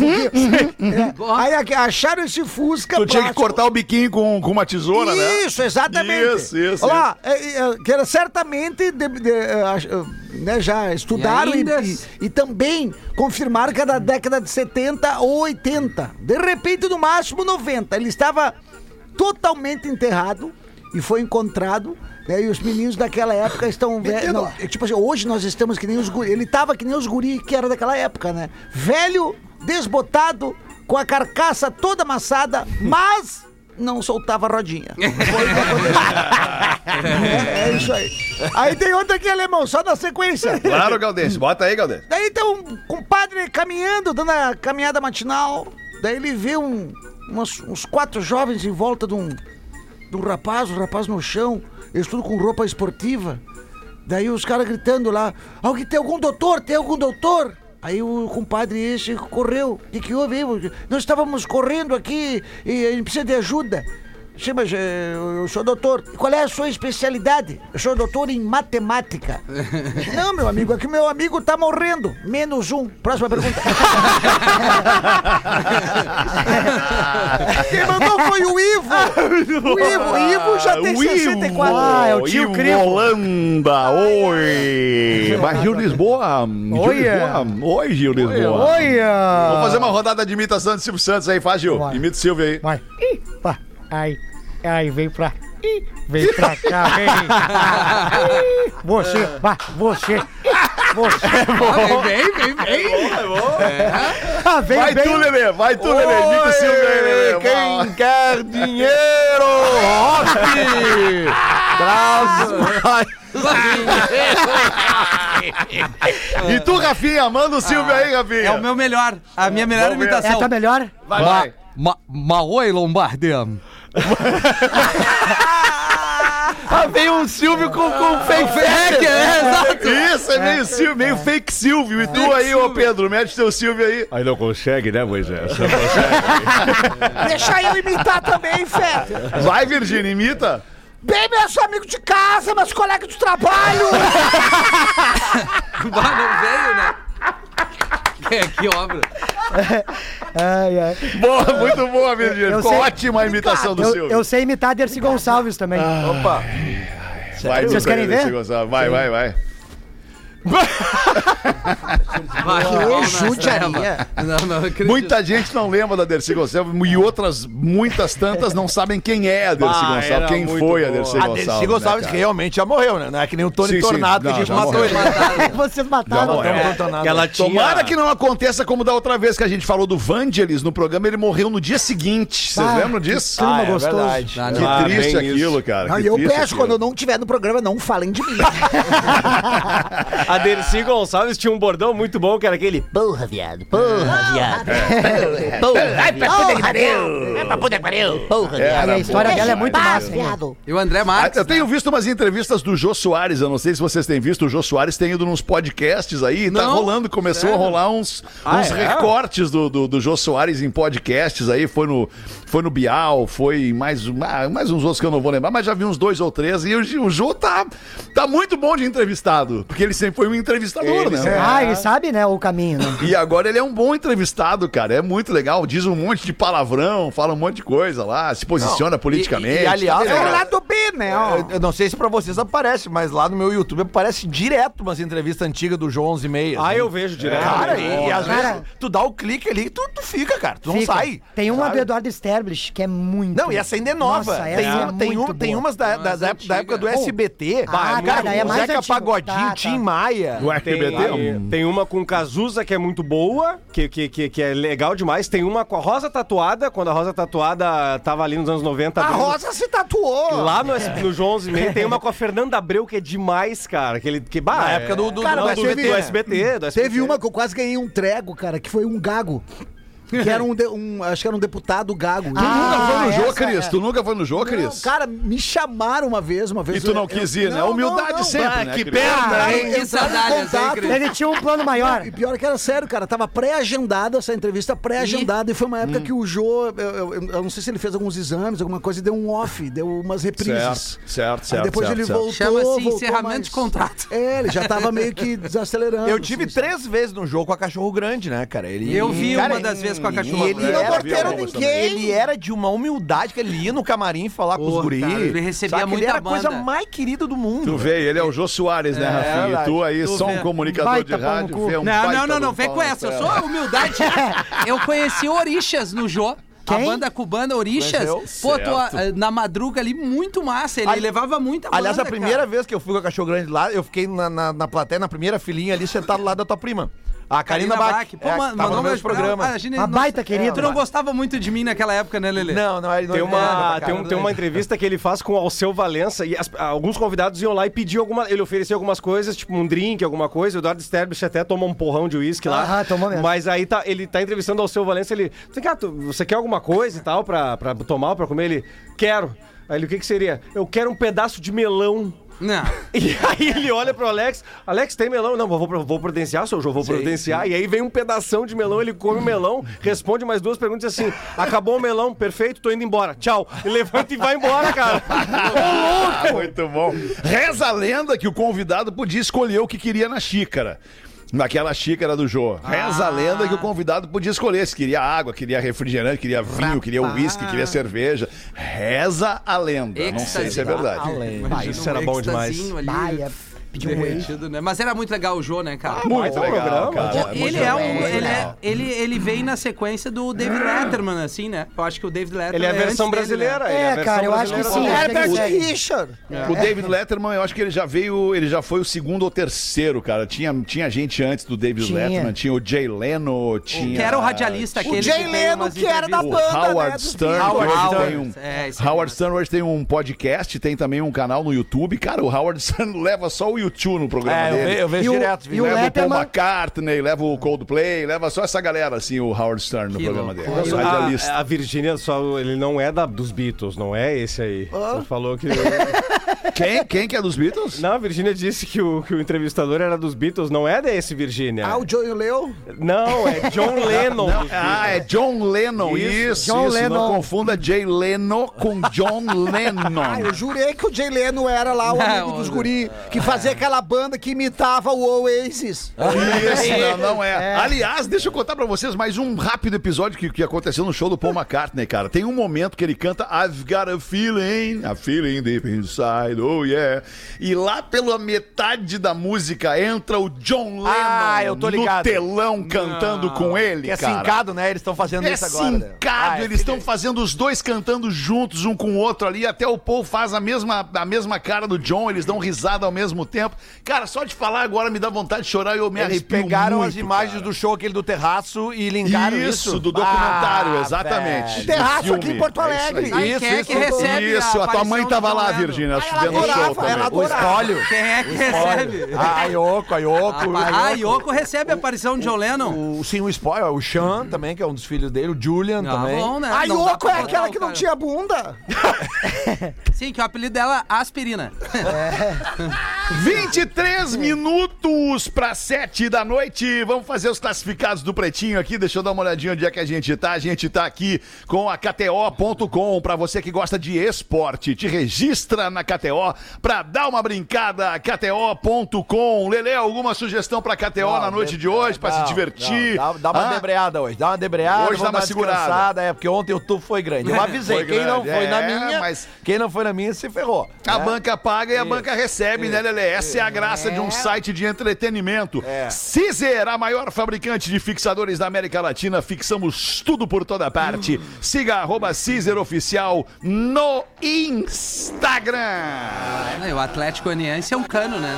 É. Aí acharam esse fusca Tu tinha que plástico. cortar o biquinho com, com uma tesoura, né? Isso, exatamente. Isso, isso, Olha lá, é, é, que era certamente de- de- ach- é, né, já estudaram E e, ainda- e- e também confirmaram que era da década de 70 ou 80. De repente, no máximo 90. Ele estava totalmente enterrado e foi encontrado. né, e os meninos daquela época estão. ve- não, é tipo assim, hoje nós estamos que nem os guri. Ele estava que nem os guri que era daquela época, né? Velho, desbotado, com a carcaça toda amassada, mas não soltava a rodinha. Foi o que aconteceu. É, É isso aí. Aí tem outra aqui, alemão, só na sequência. Claro, Galdêncio. Bota aí, Galdêncio. Daí tem um compadre caminhando, dando a caminhada matinal. Daí ele vê um, umas- uns quatro jovens em volta de um, de um rapaz, um rapaz no chão, eles tudo com roupa esportiva. Daí os caras gritando lá: Alguém tem algum doutor? Tem algum doutor? Aí o compadre esse correu. O que, que houve? Nós estávamos correndo aqui e a gente precisa de ajuda. Sim, mas eh, eu sou doutor. Qual é a sua especialidade? Eu sou doutor em matemática. Não, meu amigo, é que meu amigo tá morrendo. Menos um. Próxima pergunta. Quem mandou foi o Ivo. O Ivo, o Ivo já tem O Ivo. 64. Ah, é o tio Ivo Crivo. Holanda. Oi. Vai, Gil Lisboa. Gil. Lisboa. Oi, Gil Lisboa. Olha! Vamos fazer uma rodada de imitação de Silvio Santos aí, faz, Gil. Imita o Silvio aí. Vai. Ih, pá. Ai, ai, vem pra. Ih, vem pra cá, vem. Ih, Você, vai, você. Você. Vem, vem, vem, vem. Ah, vem, Vai vem. tu, Lelê. Vai tu, Lelê. Imita o Silvio aí, Lelê. Quem quer dinheiro? Rock! Traz E tu, Rafinha, manda o Silvio aí, Rafinha. É o meu melhor. A minha melhor Vamos ver. É a imitação. tua melhor? Vai, vai. Ma, ma oi, Lombardi. Ah, veio um Silvio com, com fake Fake, é, exato. Isso, é meio, Silvio, meio fake Silvio. E tu aí, ô Pedro, mete teu Silvio aí. Aí não consegue, né, Moisés? Deixa eu imitar também, Fé. Vai, Virgínia, imita. Bem, meu sou amigo de casa, meus colegas de trabalho. Bah, não veio, né? É, que obra. Ai, ai. Boa, muito boa, Virgínia. Ficou sei- ótima a imitação do Eu, Silvio. eu sei imitar Dercy Gonçalves também. Opa! Vai, Vocês querem ver? Vai, vai, vai. Vai, mal nas judiaria. trevas. Não, não, acredito. Muita gente não lembra da Dercy Gonçalves e outras, muitas tantas, não sabem quem é a Dercy Ah, Gonçalves, quem muito foi a boa. Dercy A Gonçalves. Dercy Gonçalves né, que cara? realmente já morreu, né? Não é que nem o Tony Sim, sim. Tornado que Não, a gente já matou morreu. ele. Vocês mataram. morreu. Tony Tornado. Que ela tinha... Tomara que não aconteça como da outra vez que a gente falou do Vangelis no programa, ele morreu no dia seguinte. Vocês Ah, lembram disso? clima Ah, é gostoso. verdade. Ah, Que. Ah, triste bem aquilo, isso. cara. Não, que e eu triste peço, aquilo. quando eu não estiver no programa, não falem de mim. A Dercy Gonçalves tinha um bordão muito bom, que era aquele... Porra, viado. Porra, viado. Porra, Ai, pra puta que pariu. É pra puta que pariu. Porra, Era viado. E a história dela é muito massa, hein? viado. E o André Ah, Marques. Eu tenho visto umas entrevistas do Jô Soares, eu não sei se vocês têm visto, o Jô Soares tem ido nos podcasts aí, tá rolando, começou a rolar uns, Ah, uns é? recortes do, do, do Jô Soares em podcasts aí, foi no, foi no Bial, foi mais, ah, mais uns outros que eu não vou lembrar, mas já vi uns dois ou três, e o, o Jô tá, tá muito bom de entrevistado, porque ele sempre foi um entrevistador, né? Ah, ele sabe, né, o caminho, né? E agora ele é um bom entrevistado, cara. É muito legal. Diz um monte de palavrão, fala um monte de coisa lá, se posiciona politicamente. E, e, aliás, É o lado B, né? ó. eu, eu não sei se pra vocês aparece, mas lá no meu YouTube aparece direto umas entrevistas antigas do João 11 e meia. Ah, eu vejo direto. Cara, e, e às Cara. vezes tu dá o clique ali e tu, tu fica, cara. Tu não Fica. sai. Tem uma sabe? do Eduardo Sterblich que é muito. Não, e essa ainda é nova. Nossa, tem, essa é uma- tem, muito um- tem boa. umas da, da, Mas da época, da época do. SBT. Ah, cara, cara, é mais Zeca antigo. Pagodinho, Tá, tá. Tim Maia. Do Tem, RBT. tem uma com Cazuza que é muito boa, que, que, que, que é legal demais. Tem uma com a Rosa Tatuada, quando a Rosa Tatuada tava ali nos anos 90. A Rosa se tatuou. Lá no, no João 11 e meia tem uma com a Fernanda Abreu que é demais, cara. Que, ele, que, bah, Na época do- do- Cara, não, do, teve- do SBT, do SBT. Teve uma que eu quase ganhei um trego, cara, que foi um gago. Que era um, de- um- acho que era um deputado gago. Tu nunca foi no Jô, essa Cris? é. Tu nunca foi no Jô, Não, Cris? cara, me chamaram uma vez, uma vez. E tu não eu- quis ir, né? Humildade não, não. sempre, Ah, né, que Cris? perna, hein? Que Cris? Ele tinha um plano maior. E pior que era sério, cara. Tava pré-agendada essa entrevista, pré-agendada. E foi uma Hum. época que o Jô, eu, eu- eu não sei se ele fez alguns exames, alguma coisa, e deu um off, deu umas reprises. Certo, certo, Aí certo. depois certo, ele certo. voltou. Chama-se encerramento mais. de contrato. É, ele já tava meio que desacelerando. Eu tive assim, três vezes no jogo com a Cachorro Grande, né, cara? Ele, Eu vi cara, uma das vezes com a e Cachorro ele cara, algumas ninguém. Ele era de uma humildade que ele ia no camarim falar com os guris. cara, ele recebia Sabe? muita Ele era a coisa mais querida do mundo. Tu vê, ele é o Jô Soares, né, É, Rafinha? E tu aí, Tu só vê. um comunicador Baita de rádio, vê um Não, não, não, não, vem com essa. Eu sou humildade. Eu conheci Orixas no Jô. A Quem? banda cubana Orixas. Pô, ah, na madruga ali, muito massa. Ele Ali- levava muita banda, Aliás, a primeira cara. vez que eu fui com a Cachorro Grande lá, eu fiquei na, na, na plateia, na primeira filinha ali, sentado lá da tua prima. A Karina Bach. Pô, É, ma- tava mandou um beijo programa. Ah, a gente Uma não- baita querida. Tu não gostava muito de mim naquela época, né, Lelê? Não, não, ele não Tem ele não- uma, tem, um- tem uma entrevista que ele faz com o Alceu Valença e as- alguns convidados iam lá e pediam alguma. Ele oferecia algumas coisas, tipo um drink, alguma coisa. O Eduardo Sterblich até toma um porrão de uísque lá. Aham, tomou mesmo. Mas aí tá, ele tá entrevistando o Alceu Valença. Ele. Você quer, tu- você quer alguma coisa e tal pra, pra tomar, pra comer? Ele. Quero. Aí ele, o que que seria? Eu quero um pedaço de melão. Não. E aí ele olha pro Alex, Alex, tem melão? Não, vou, vou providenciar, seu João, vou providenciar. E aí vem um pedação de melão, ele come o melão, responde mais duas perguntas assim: acabou o melão, perfeito, tô indo embora, tchau. E levanta e vai embora, cara. Muito bom. Reza a lenda que o convidado podia escolher o que queria na xícara. Naquela xícara do Jô. Reza a lenda que o convidado podia escolher se queria água, queria refrigerante, queria vinho, queria uísque, queria cerveja. Reza a lenda. Não sei se é verdade. Ah, isso era bom demais. Ali, Baia, pediu um whey. né? Mas era muito legal o Jô, né, cara? Muito legal, cara. ele Muito é um. Ele, é, ele, ele vem na sequência do David Letterman, assim, né? Eu acho que o David Letterman. Ele é a versão antes dele, né? brasileira. ele É, a versão cara, eu acho que brasileira sim. Herbert Herbert Richard. O David Letterman, eu acho que ele já veio, ele já foi o segundo ou terceiro, cara. Tinha, tinha gente antes do David Tinha. Letterman, tinha o Jay Leno, tinha... Que era o radialista aquele. O Jay Leno, que era da banda, né? Howard dos Stern, hoje Howard, tem um, é, Howard. Stern hoje tem um podcast, tem também um canal no YouTube. Cara, o Howard Stern leva só o YouTube no programa É, eu, dele. eu vejo E o- direto. e viu? o leva o Paul Letterman- McCartney, leva o Coldplay, leva só essa galera, assim, o Howard Stern no Que programa loucura. dele. Só A, radialista. a Virgínia só ele não é da, dos Beatles, não é esse aí. Você falou que Quem? Quem que é dos Beatles? Não, a Virgínia disse que o, que o entrevistador era dos Beatles, não é desse Virgínia. Ah, o Joey Leo? Não, é John Lennon. dos Ah, é John Lennon, isso, John isso. Não Lennon. confunda Jay Leno com John Lennon. Ah, eu jurei que o Jay Leno era lá o amigo Não, dos não. guri, que fazia aquela banda que imitava o Oasis. Isso, não, não é. Aliás, deixa eu contar pra vocês mais um rápido episódio que, que aconteceu no show do Paul McCartney, cara. Tem um momento que ele canta I've got a feeling, a feeling deep inside, oh yeah. E lá pela metade da música entra o John Lennon Ah, eu tô ligado. no telão cantando com ele, Que é cara. sincado, né? Eles estão fazendo É isso agora. né? sincado, Ah, é eles estão fazendo os dois cantando juntos, um com o outro ali, até o Paul faz a mesma, a mesma cara do John, eles dão risada ao mesmo tempo. Cara, só de falar agora me dá vontade de chorar e eu me Eles arrepio pegaram muito, as imagens cara. do show aquele do terraço e linkaram isso. Isso, do documentário, Ah, exatamente. velho. Terraço aqui em Porto É isso Alegre. aí. Aí, quem é que recebe Isso, a tua mãe tava lá? Virgínia, vendo o show adorava, também. ela O espólio. Quem é que recebe? A Yoko, a Yoko. Ah, Yoko recebe a aparição de John Lennon. O, sim, o spoiler, o Sean também, que é um dos filhos dele, o Julian Ah, também. bom, né? A Não dá Yoko pra é aquela que não tinha bunda. Sim, que o apelido dela é Aspirina. 23 minutos para 7 da noite. Vamos fazer os classificados do Pretinho aqui. Deixa eu dar uma olhadinha onde é que a gente tá. A gente tá aqui com a KTO.com. Para você que gosta de esporte, te registra na KTO para dar uma brincada. KTO.com. Lele, alguma sugestão para KTO na noite de hoje para se Não, divertir? não, dá, dá uma Ah, debreada hoje, dá uma debreada. Hoje dá uma segurada. É, porque ontem o tubo foi grande. Eu avisei, Foi quem não grande, foi na é, minha, mas- quem não foi na minha se ferrou. A né? banca paga e a banca recebe, né, Lelê? Essa é a graça de um site de entretenimento. É. Cizer, a maior fabricante de fixadores da América Latina. Fixamos tudo por toda parte. Siga arroba Cizer Oficial no Instagram. Não, e o Atlético Goianiense é um cano, né?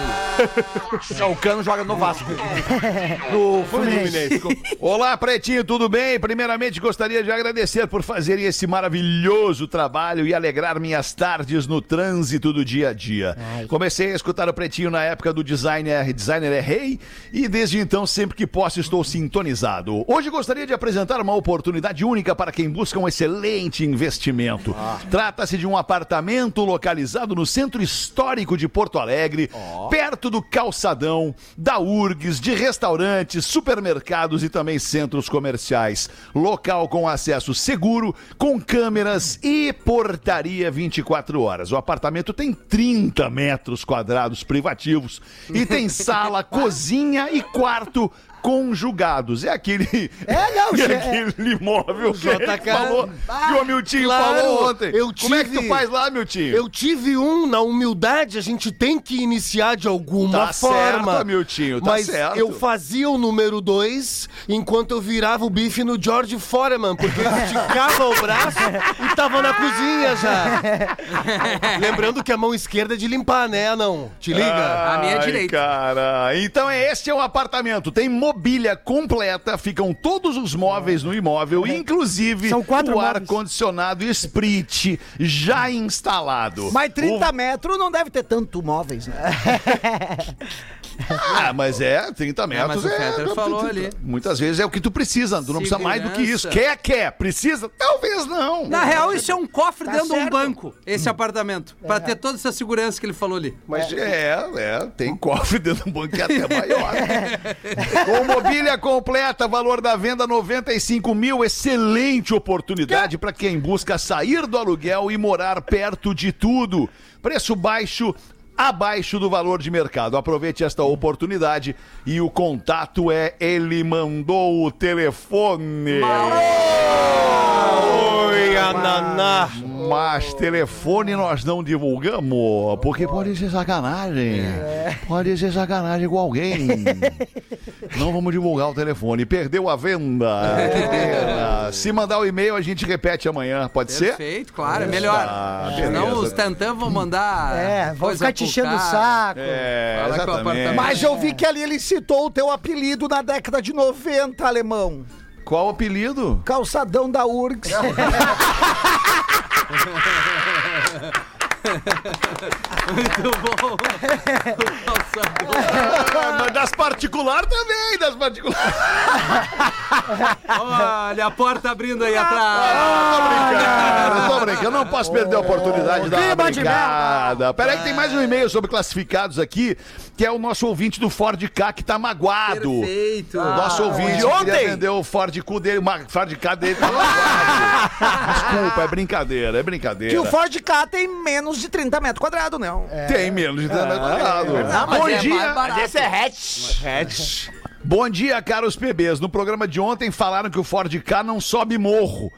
Não, o Cano joga no Vasco. no Fluminense. Olá, Pretinho, tudo bem? Primeiramente, gostaria de agradecer por fazerem esse maravilhoso trabalho e alegrar minhas tardes no trânsito do dia a dia. Comecei a escutar o Pretinho na época do designer, designer é rei e desde então, sempre que posso, estou sintonizado. Hoje gostaria de apresentar uma oportunidade única para quem busca um excelente investimento. Trata-se de um apartamento localizado no centro histórico de Porto Alegre, perto do calçadão, da URGS, de restaurantes, supermercados e também centros comerciais. Local com acesso seguro, com câmeras e portaria 24 horas. O apartamento tem 30 metros quadrados privativos e tem sala, cozinha e quarto conjugados. É aquele, É, não, é aquele imóvel que ele JK. falou, que o Miltinho Claro, falou ontem. eu Como é que tu tive- faz lá, Miltinho? Eu tive um, na humildade, a gente tem que iniciar de alguma Tá forma. certo, Miltinho, tá Mas certo. eu fazia o número dois enquanto eu virava o bife no George Foreman, porque eu esticava o braço e tava na cozinha já. Lembrando que a mão esquerda é de limpar, né? Não. Te liga? A minha é Ai, direita. Cara, então é este é um apartamento. Tem mobília completa, ficam todos os móveis no imóvel, inclusive São quatro o ar-condicionado Sprit já instalado. Mas 30 O- metros não deve ter tanto móveis, né? Ah, mas é, 30 metros mas o Fetter falou ali. Muitas vezes é o que tu precisa, tu não precisa mais do que isso. Quer, quer. Precisa? Talvez não. Na real, isso é um cofre Tá dentro de um certo. banco, esse apartamento. Pra ter toda essa segurança que ele falou ali. Mas é, é, tem cofre dentro do banco que é até maior. Com mobília completa, valor da venda 95 mil, excelente oportunidade para quem busca sair do aluguel e morar perto de tudo. Preço baixo, abaixo do valor de mercado. Aproveite esta oportunidade e o contato é ele mandou o telefone. Mas telefone nós não divulgamos, porque pode ser sacanagem. Pode ser sacanagem com alguém. Não vamos divulgar o telefone. Perdeu a venda. Pena. Se mandar o e-mail, a gente repete amanhã. Pode ser? Perfeito, claro, é melhor. Tá, Senão beleza. os tantã vão mandar. É, vão ficar te enchendo o saco. É. Mas eu vi que ali ele citou o teu apelido na década de 90, alemão. Qual o apelido? Calçadão da URGS. Muito bom. Ah, mas das particulares também, das particulares. Olha a porta abrindo aí Ah, atrás. tô brincando, tô brincando. Não posso perder a oportunidade de dar uma brincada. Peraí que tem mais um e-mail sobre classificados aqui, que é o nosso ouvinte do Ford K que tá magoado. Perfeito. O nosso ouvinte de que ontem? vender o Ford Q dele, o Ford K dele tá magoado. Desculpa, é brincadeira, é brincadeira. que o Ford K tem menos de 30 metros quadrados, não. Tem menos de 30 metros quadrados. mas Bom é mais dia. barato. Esse é hatch. Bom dia, caros PBs. No programa de ontem falaram que o Ford K não sobe morro.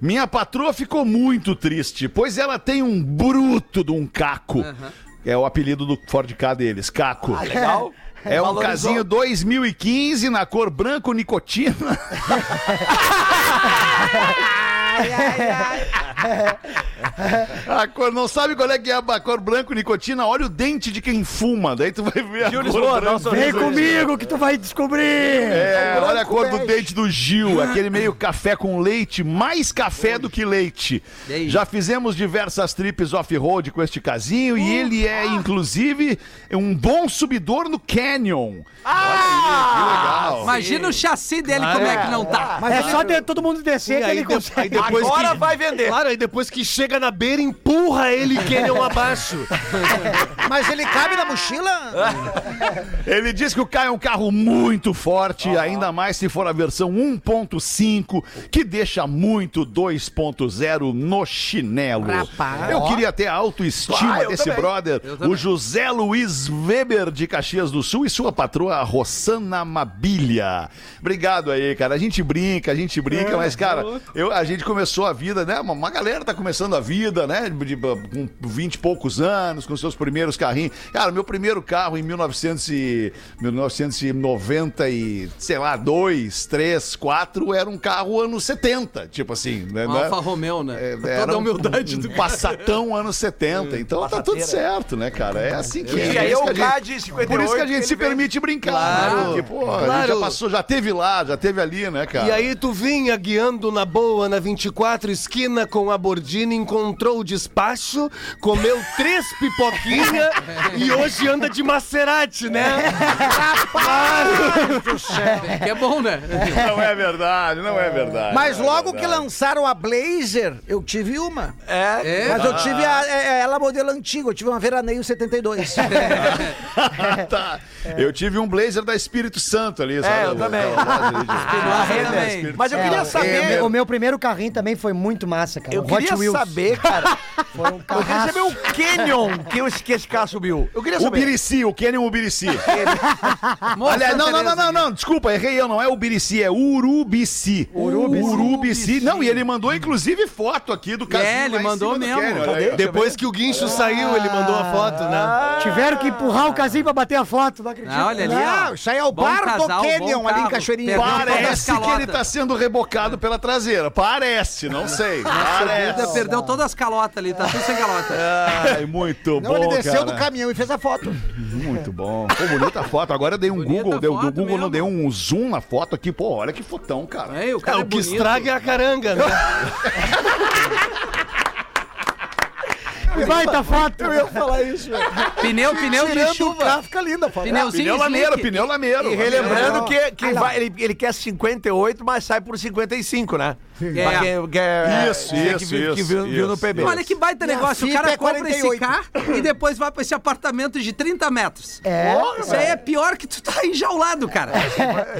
Minha patroa ficou muito triste, pois ela tem um bruto de um caco. É o apelido do Ford K deles, caco. Ah, legal. É um Valorizou. casinho 2015 na cor branco nicotina. A cor, não sabe qual é que é a cor branco nicotina? Olha o dente de quem fuma, daí tu vai ver a Gil cor Lisboa, Vem comigo que tu vai descobrir. É, olha a cor do bege. dente do Gil, aquele meio café com leite, mais café do que leite. E? Já fizemos diversas trips off-road com este casinho e ele é, inclusive, um bom subidor no Canyon. Ah! Imagina o chassi dele como é que não tá. Mas é só de, todo mundo descer E que aí, ele de- consegue. aí depois Agora que... vai vender. Claro, aí depois que chega na beira, empurra ele Canyon abaixo. Mas ele cabe na mochila? Ele diz que o K é um carro muito forte, ainda mais se for a versão 1.5, que deixa muito 2.0 no chinelo. Eu queria ter a autoestima Ah, desse também. brother, o José Luiz Weber de Caxias do Sul e sua patroa Rossana Mabilha. Obrigado aí, cara. A gente brinca, a gente brinca, mas, cara, eu, a gente começou a vida, né? Uma, uma galera tá começando a vida, né? De, com 20 e poucos anos, com seus primeiros carrinhos. Cara, meu primeiro carro em 1900 e, 1990 e, sei lá, 2, 3, 4, era um carro anos 70, tipo assim. Né? Um Alfa Romeo, né? É, Toda era a um- humildade um do Passatão anos 70. Então tá tudo Passateira. certo, né, cara? É assim que é. E aí Por isso o que a gente- K de 58. Por isso que a gente se vem- permite brincar. Claro. né? Porque, pô, a gente Claro. já passou, já teve lá, já teve ali, né, cara? E aí tu vinha guiando na boa na 24 esquina com a Bordini, encontrou o despacho, comeu três pipoquinha e hoje anda de Maserati, né? É que é bom, né? Não é verdade, não é verdade. Mas é logo que verdade. lançaram a Blazer, eu tive uma. É. É? Mas eu tive a, é- é ela modelo antigo, eu tive uma Veraneio 72. tá. Eu tive um blazer da Espírito Santo ali, sabe? eu também. É. Espírito Mas eu queria É, saber. o meu primeiro carrinho também foi muito massa, cara. Eu o Hot queria Wheels. Saber, cara. Foi um Eu queria saber o Canyon que, esse carro subiu. Eu queria O saber. Birici, o Kenny Ubirici. Mostra Aliás, a não, não, não, Tereza não, não, desculpa, errei eu, não é Ubirici, é Urubici. Urubici. Urubici. Não, e ele mandou inclusive foto aqui do casinho É, ele em mandou cima do mesmo. Kenny, olha aí. Depois que o guincho saiu, ele mandou a foto, né? Tiveram que empurrar o casinho pra bater a foto, não acredito. Ah, olha ali, ó. Não, isso aí é o Bom bar casal, do bom Canyon ali em carro. Cachoeirinha. Perdeu Parece que ele tá sendo rebocado pela traseira. Parece, não sei. Parece. perdeu todas as calotas ali, tá tudo sem calota. Ai, muito Não, bom, ele desceu cara. do caminhão e fez a foto. Muito bom. Pô, bonita foto. Agora eu dei um Bonita Google, deu, do foto Google não mesmo. deu um zoom na foto aqui. Pô, olha que fotão, cara. É, o cara é, o que bonito. estraga é a caranga, né? Baita foto. Eu ia falar isso. Pneu, pneu de Tirando chuca. carro, fica linda a foto. Pneuzinho Pneu lameiro, slick. pneu lameiro. E relembrando que, que vai- ele, ele quer 58, mas sai por 55, né? Pra quem- que é- Isso, é, isso, que viu, que isso, viu, viu no isso, PB. Olha que baita negócio. O cara é compra 48. esse carro e depois vai pra esse apartamento de 30 metros. É. Isso aí é pior que tu tá enjaulado, cara.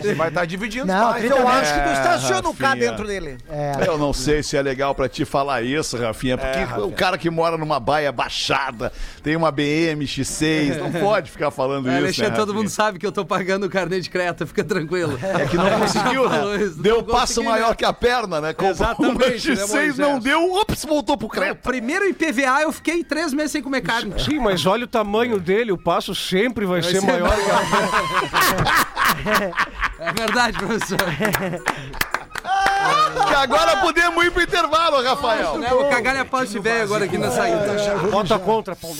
Você vai estar dividindo Não, os pais. 30 Eu acho que tu estaciona o carro dentro dele. Eu não sei se é legal pra te falar isso, Rafinha, porque o cara que mora numa baia baixada, tem uma BM X6, não pode ficar falando É, isso, Alexandre, né, todo mundo sabe que eu tô pagando o carnê de creta, fica tranquilo. É que não conseguiu, né? isso, Deu não passo consegui, maior né? que a perna, né? Comprou Exatamente, uma né, X6, Moisés? não deu, ops, voltou pro O creta. primeiro IPVA eu fiquei três meses sem comer carne. Sim, mas olha o tamanho dele, o passo sempre vai, ser, ser maior. É verdade, professor. E agora podemos ir pro intervalo, Rafael. Né, Vou cagar a pau esse velho agora aqui na saída. Bota contra, Paulo.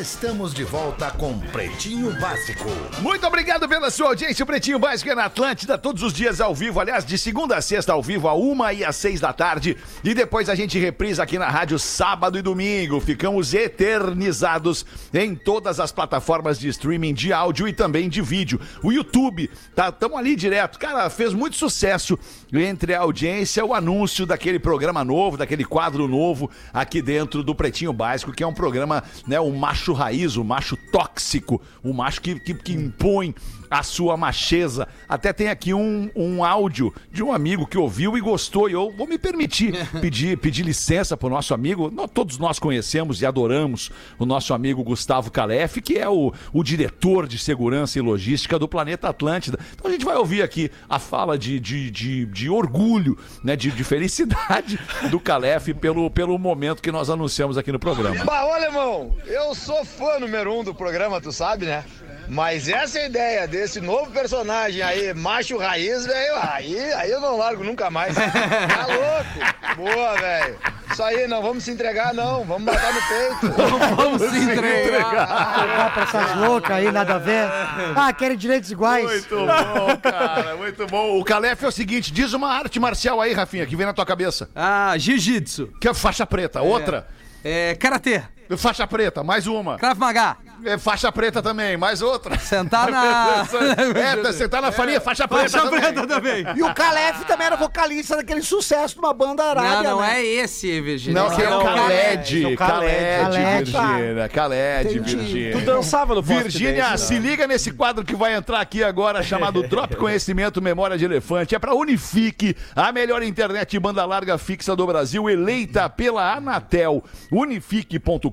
Estamos de volta com Pretinho Básico. Muito obrigado pela sua audiência. O Pretinho Básico é na Atlântida, todos os dias ao vivo. Aliás, de segunda a sexta ao vivo, a uma e às seis da tarde. E depois a gente reprisa aqui na rádio sábado e domingo. Ficamos eternizados em todas as plataformas de streaming de áudio e também de vídeo. O YouTube, tá? Tamo ali direto. Cara, fez muito sucesso entre a audiência o anúncio daquele programa novo, daquele quadro novo aqui dentro do Pretinho Básico, que é um programa, né, o macho raiz, o macho tóxico, o macho que, que, que impõe a sua macheza. Até tem aqui um, um áudio de um amigo que ouviu e gostou. E eu vou me permitir pedir, pedir licença pro nosso amigo. Nós- todos nós conhecemos e adoramos o nosso amigo Gustavo Calef, que é o, o diretor de segurança e logística do Planeta Atlântida. Então a gente vai ouvir aqui a fala de, de, de, de orgulho, né, de, de felicidade do Calef pelo, pelo momento que nós anunciamos aqui no programa. Bah, olha, irmão, eu sou fã número um do programa, tu sabe, né? Mas essa ideia desse novo personagem aí, macho raiz, velho, aí, aí eu não largo nunca mais. Tá louco? Boa, velho. Isso aí, não vamos se entregar, não. Vamos botar no peito. Vamos se entregar. Pra essas loucas aí, nada a ver. Ah, querem direitos iguais. Muito bom, cara, muito bom. O Calef é o seguinte, diz uma arte marcial aí, Rafinha, que vem na tua cabeça. Ah, jiu-jitsu. Que é faixa preta, outra. É, karatê. Faixa preta, mais uma. Krav Maga. É, faixa preta também, mais outra. Sentar na... É, tá- sentar na farinha, faixa preta Faixa também. preta também. E o Calef também era vocalista daquele sucesso de uma banda Não, arábia, não né? é esse, Virgínia. Não, que é Esse o Khaled. Khaled, Khaled. Virgínia, Khaled. Virgínia. Tu dançava no Virgínia, dance, se liga nesse quadro que vai entrar aqui agora, chamado Drop Conhecimento Memória de Elefante. É pra Unifique, a melhor internet de banda larga fixa do Brasil, eleita pela Anatel. Unifique.com.br.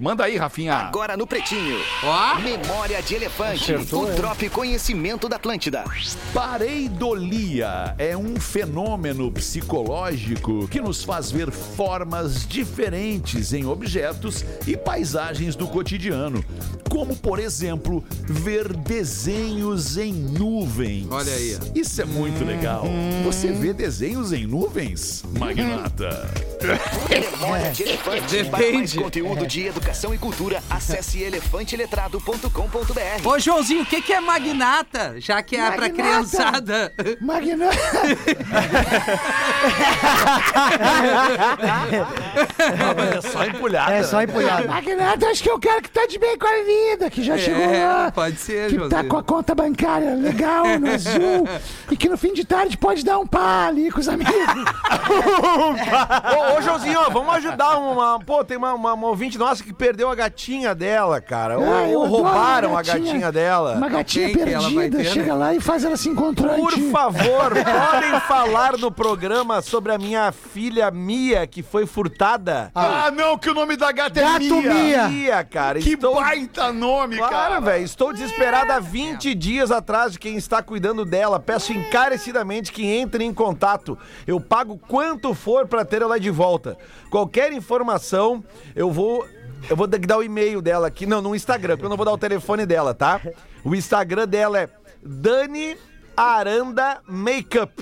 Manda aí, Rafinha. Agora no Pretinho. Ó. Memória de Elefante. o Drop Conhecimento da Atlântida. Pareidolia é um fenômeno psicológico que nos faz ver formas diferentes em objetos e paisagens do cotidiano, como por exemplo, ver desenhos em nuvens. Olha aí. Isso é muito legal. Você vê desenhos em nuvens, magnata? Memória de Elefante. Para mais Depende. conteúdo de educação e cultura, acesse elefanteletrado.com.br. Ô, Joãozinho, o que, que é magnata? Já que é pra Magnata. criançada. Magnata. É só empulhada. É só empulhado. Magnata, acho que é o cara que tá de bem com a vida, que já chegou É, lá. pode ser, Que tá Joãozinho. com a conta bancária legal no azul. e que no fim de tarde pode dar um pá ali com os amigos. Ô, ô, Joãozinho, ó, vamos ajudar uma. Pô, tem uma, uma, uma ouvinte nossa que perdeu a gatinha dela, cara. Ou, Ah, ou roubaram a a gatinha, gatinha. dela. Uma gatinha Quem que ela vai perdida, ter, né? chega lá e faz ela se encontrar. Por favor, podem falar no programa sobre a minha filha Mia, que foi furtada? Ah, não, que o nome da gata é Gato Mia. Mia. Mia, cara. Que estou... baita nome, Claro, cara. velho. Estou desesperado há 20 dias atrás de quem está cuidando dela. Peço encarecidamente que entre em contato. Eu pago quanto for para ter ela de volta. Qualquer informação, eu vou. Eu vou dar o e-mail dela aqui. Não, no Instagram, porque eu não vou dar o telefone dela, tá? O Instagram dela é Dani Aranda Makeup.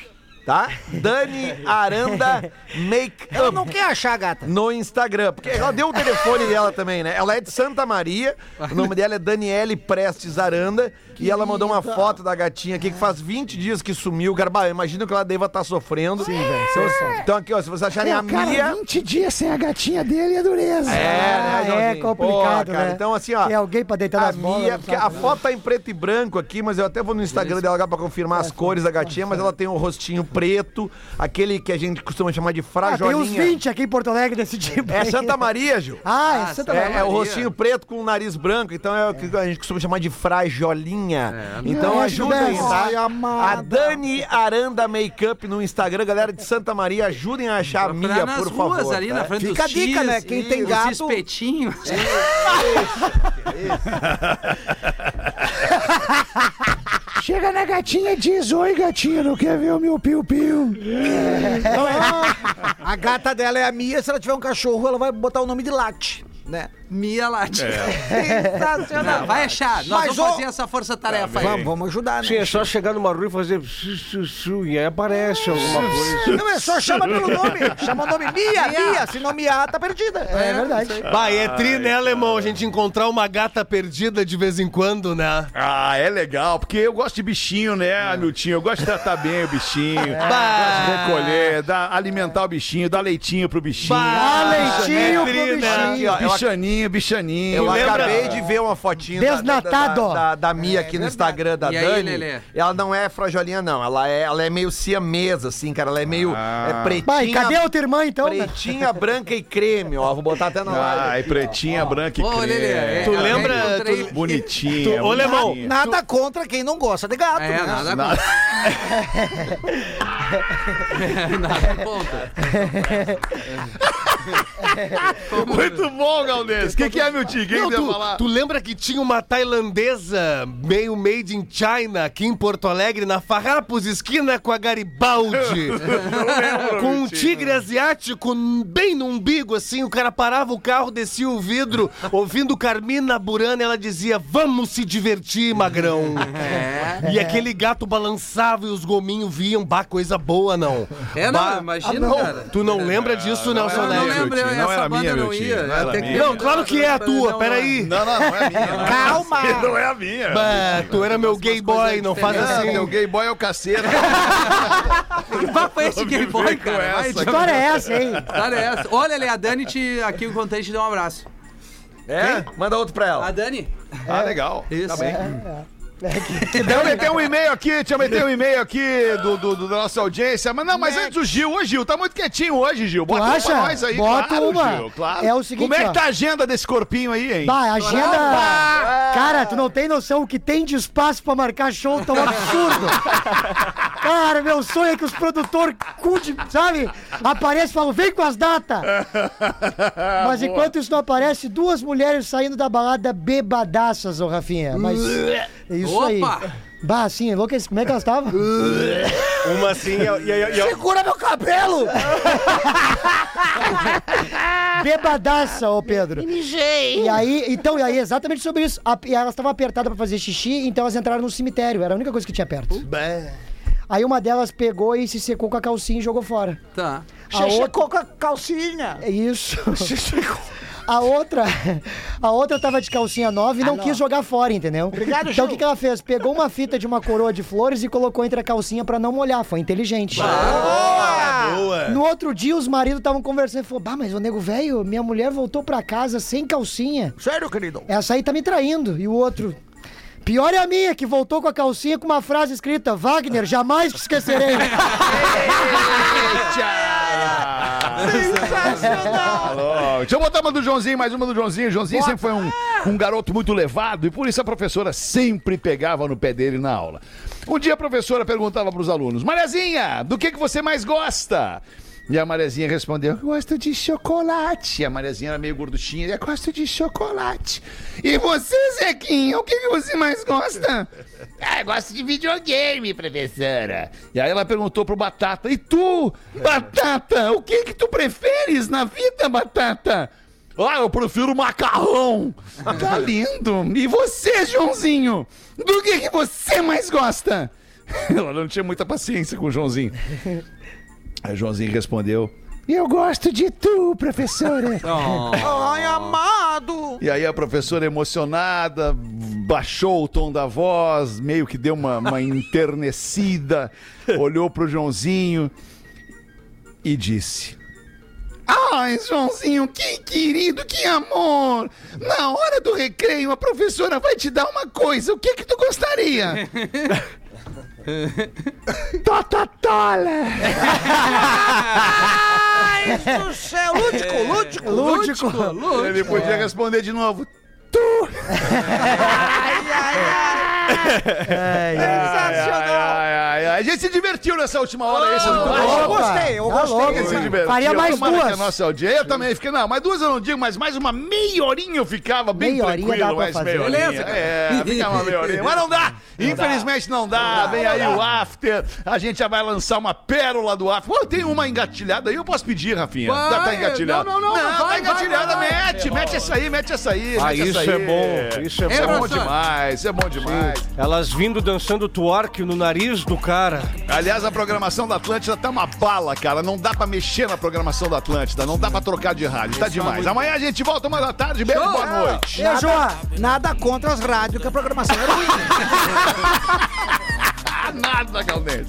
Tá? Dani Aranda Make Ela não quer achar a gata. no Instagram. Porque ela deu o telefone dela também, né? Ela é de Santa Maria, o nome dela é Daniele Prestes Aranda. e ela mandou uma foto da gatinha aqui que faz 20 dias que sumiu. Cara, bah, eu imagino que ela deva estar sofrendo. Sim, velho. Então aqui, ó, se vocês acharem a Mia... 20 dias sem a gatinha dele é dureza. É, né, é Joãozinho? complicado, Porra, cara, né? Então, assim, ó. Tem alguém pra deitar a nas bolas, Mia, não porque a né? foto tá em preto e branco aqui, mas eu até vou no Instagram dela agora pra confirmar as cores da gatinha, mas ela tem um rostinho preto, aquele que a gente costuma chamar de Ah, tem frajolinha. uns 20 aqui em Porto Alegre desse tipo. É. Santa Maria, Gil. Ah, é Santa Maria. É, é o rostinho preto com o nariz branco, então é o que a gente costuma chamar de frajolinha. Então ajuda aí, Gilberto. tá? Ai. A Dani Aranda Makeup no Instagram, galera de Santa Maria, ajudem a achar a Mia, nas por ruas favor. ali tá? na frente Fica dos a dica, X, né? Quem tem os gato- espetinhos. Chega na gatinha e diz: Oi, gatinha, não quer ver o meu piu-piu? A gata dela é a Mia, se ela tiver um cachorro, ela vai botar o nome de Latte, né? Mia Latte. Sensacional. Não, vai achar. Nós Mas, vamos fazer essa força-tarefa aí. Vamos, vamos ajudar, né? Sim, é só chegar numa rua e fazer su, su, su, e aí aparece alguma coisa. Não, é só chama pelo nome. Chama o nome Mia, Mia. Se não Mia, tá perdida. É verdade. Bah, é tri, né, alemão? A gente encontrar uma gata perdida de vez em quando, né? Ah, é legal, porque eu gosto de bichinho, né, Miltinho? Eu gosto de tratar bem o bichinho. Gosto de recolher, dar, alimentar o bichinho, dar leitinho pro bichinho. Dá leitinho pro Tri, né? bichinho. Aqui, ó, eu, Bichaninho, bichaninho. eu lembra- acabei de ver uma fotinha da- Desnatado. Da, da, da Mia aqui no Instagram da E aí, Dani. Lelê? Ela não é frajolinha, não. Ela é, ela é meio siamesa, assim, cara. Ela é meio é pretinha. Vai, cadê a outra irmã então? né? Pretinha, branca e creme, ó. Vou botar até na live. Ai, aqui, pretinha, branca e Ô, creme. Lelê, Tu eu lembra- tu- Bonitinha. Tu- ô. Nada contra quem não gosta de gato. É, né? nada Nada. contra. Nada contra. Muito bom, Galdês. O que, que é, Miltinho? Quem Não, quer tu, falar? tu lembra que tinha uma tailandesa meio made in China aqui em Porto Alegre, na Farrapos, esquina com a Garibaldi? com um tigre asiático bem no umbigo, assim. O cara parava o carro, descia o vidro, ouvindo Carmina Burana, ela dizia: Vamos se divertir, magrão. É. E aquele gato balançava e os gominhos viam, bah, coisa boa, não. É, não, Bah, imagina, cara. Tu não lembra disso, Nelson não Neves? Lembro, Miltinho, não essa era banda minha, não Miltinho, ia. não era minha. Não, claro que é a tua, Não, peraí. Não, não, não é a minha. não. Calma. Não é a minha. Bah, tu era meu gay boy, não faz assim. Teu gay boy é o caceiro. Que papo é esse Game Boy, cara? Que história é essa, hein? História é essa. Olha, ali, a Dani te, aqui o contente te deu um abraço. É? Manda outro pra A ela. Dani? Ah, legal. Isso. Tá bem. Deixa eu meter um e-mail aqui, deixa eu meter um e-mail aqui do, do, do- da nossa audiência. Mas não, mas antes o Gil, ô Gil, tá muito quietinho hoje, Gil. Bota uma pra nós aí, Bota claro, uma. Gil, claro. É o seguinte, Como é que tá a agenda desse corpinho aí, hein? Bah, agenda. Cara, tu não tem noção o que tem de espaço pra marcar show tão absurdo. Cara, meu sonho é que os produtores sabe? Aparecem e falam, vem com as datas. Mas enquanto isso não aparece, duas mulheres saindo da balada bebadaças, ô Rafinha. Mas é isso aí. Opa! Bah, assim, enlouquece. Como é que elas estavam? Uma assim e, e, e, e, Segura meu cabelo. Bebadaça, ô Pedro. E aí, então, e aí exatamente sobre isso. A- e elas estavam apertadas pra fazer xixi, então elas entraram no cemitério. Era a única coisa que tinha perto. Aí uma delas pegou e se secou com a calcinha e jogou fora. Tá. A outra, Checou com a calcinha. é isso. A outra, a outra tava de calcinha nova e não, quis jogar fora, entendeu? Obrigado, Então o que, que ela fez? Pegou uma fita de uma coroa de flores e colocou entre a calcinha pra não molhar. Foi inteligente. Boa! No outro dia, os maridos estavam conversando e falaram: Bah, mas o nego velho, minha mulher voltou pra casa sem calcinha. Sério, querido? Essa aí tá me traindo. E o outro. Pior é a minha, que voltou com a calcinha com uma frase escrita: Wagner, jamais te esquecerei. Alô, Deixa eu botar uma do Joãozinho, mais uma do Joãozinho. O Joãozinho sempre foi um, um garoto muito levado e por isso a professora sempre pegava no pé dele na aula. Um dia a professora perguntava para os alunos: Mariazinha, do que, que você mais gosta? E a Mariazinha respondeu: Gosto de chocolate. E a Mariazinha era meio gorduchinha. Eu gosto de chocolate. E você, Zequinha, o que, que você mais gosta? Ah, gosto de videogame, professora. E aí ela perguntou pro Batata: E tu, Batata, o que que tu preferes na vida, Batata? Ah, eu prefiro macarrão. Tá lindo. E você, Joãozinho? Do que que você mais gosta? Ela não tinha muita paciência com o Joãozinho. Aí Joãozinho respondeu: Eu gosto de tu, professora. Ai, amado! E aí a professora emocionada baixou o tom da voz, meio que deu uma, uma enternecida, olhou pro Joãozinho e disse: Ai, Joãozinho, que querido, que amor! Na hora do recreio, a professora vai te dar uma coisa. O que que tu gostaria? Tototola! Ai, do céu! Lúdico, lúdico! Lúdico. Ele podia responder de novo. Ai, ai. Sensacional! Ai, ai, ai. A gente se divertiu nessa última hora aí, vocês não Eu gostei, eu Tá gostei. louco, se divertiu. Faria mais Tomara duas. que a nossa audiência, eu também fiquei, não, mais duas eu não digo, mas mais uma meia horinha eu ficava bem Meia horinha tranquilo, dá pra mais fazer. meia horinha. Beleza, cara. É, ficava uma meia horinha. Mas não dá, infelizmente não dá, vem aí o after, a gente já vai lançar uma pérola do after. Pô, tem uma engatilhada aí, eu posso pedir, Rafinha? Vai. Já tá engatilhada. Não, não, não, Não, vai, tá engatilhada, vai, vai, mete, mete essa aí, mete essa aí, Ah, mete isso essa é aí. bom, isso é Isso é bom. bom demais, isso é bom demais. Elas vindo dançando twerk no nariz do cara. Aliás, a programação da Atlântida tá uma bala, cara. Não dá pra mexer na programação da Atlântida. Não dá pra trocar de rádio. Tá demais. Amanhã a gente volta uma da tarde. Beijo, boa noite. Beijo! Nada contra as rádios, que a programação é ruim. Nada, Caldense.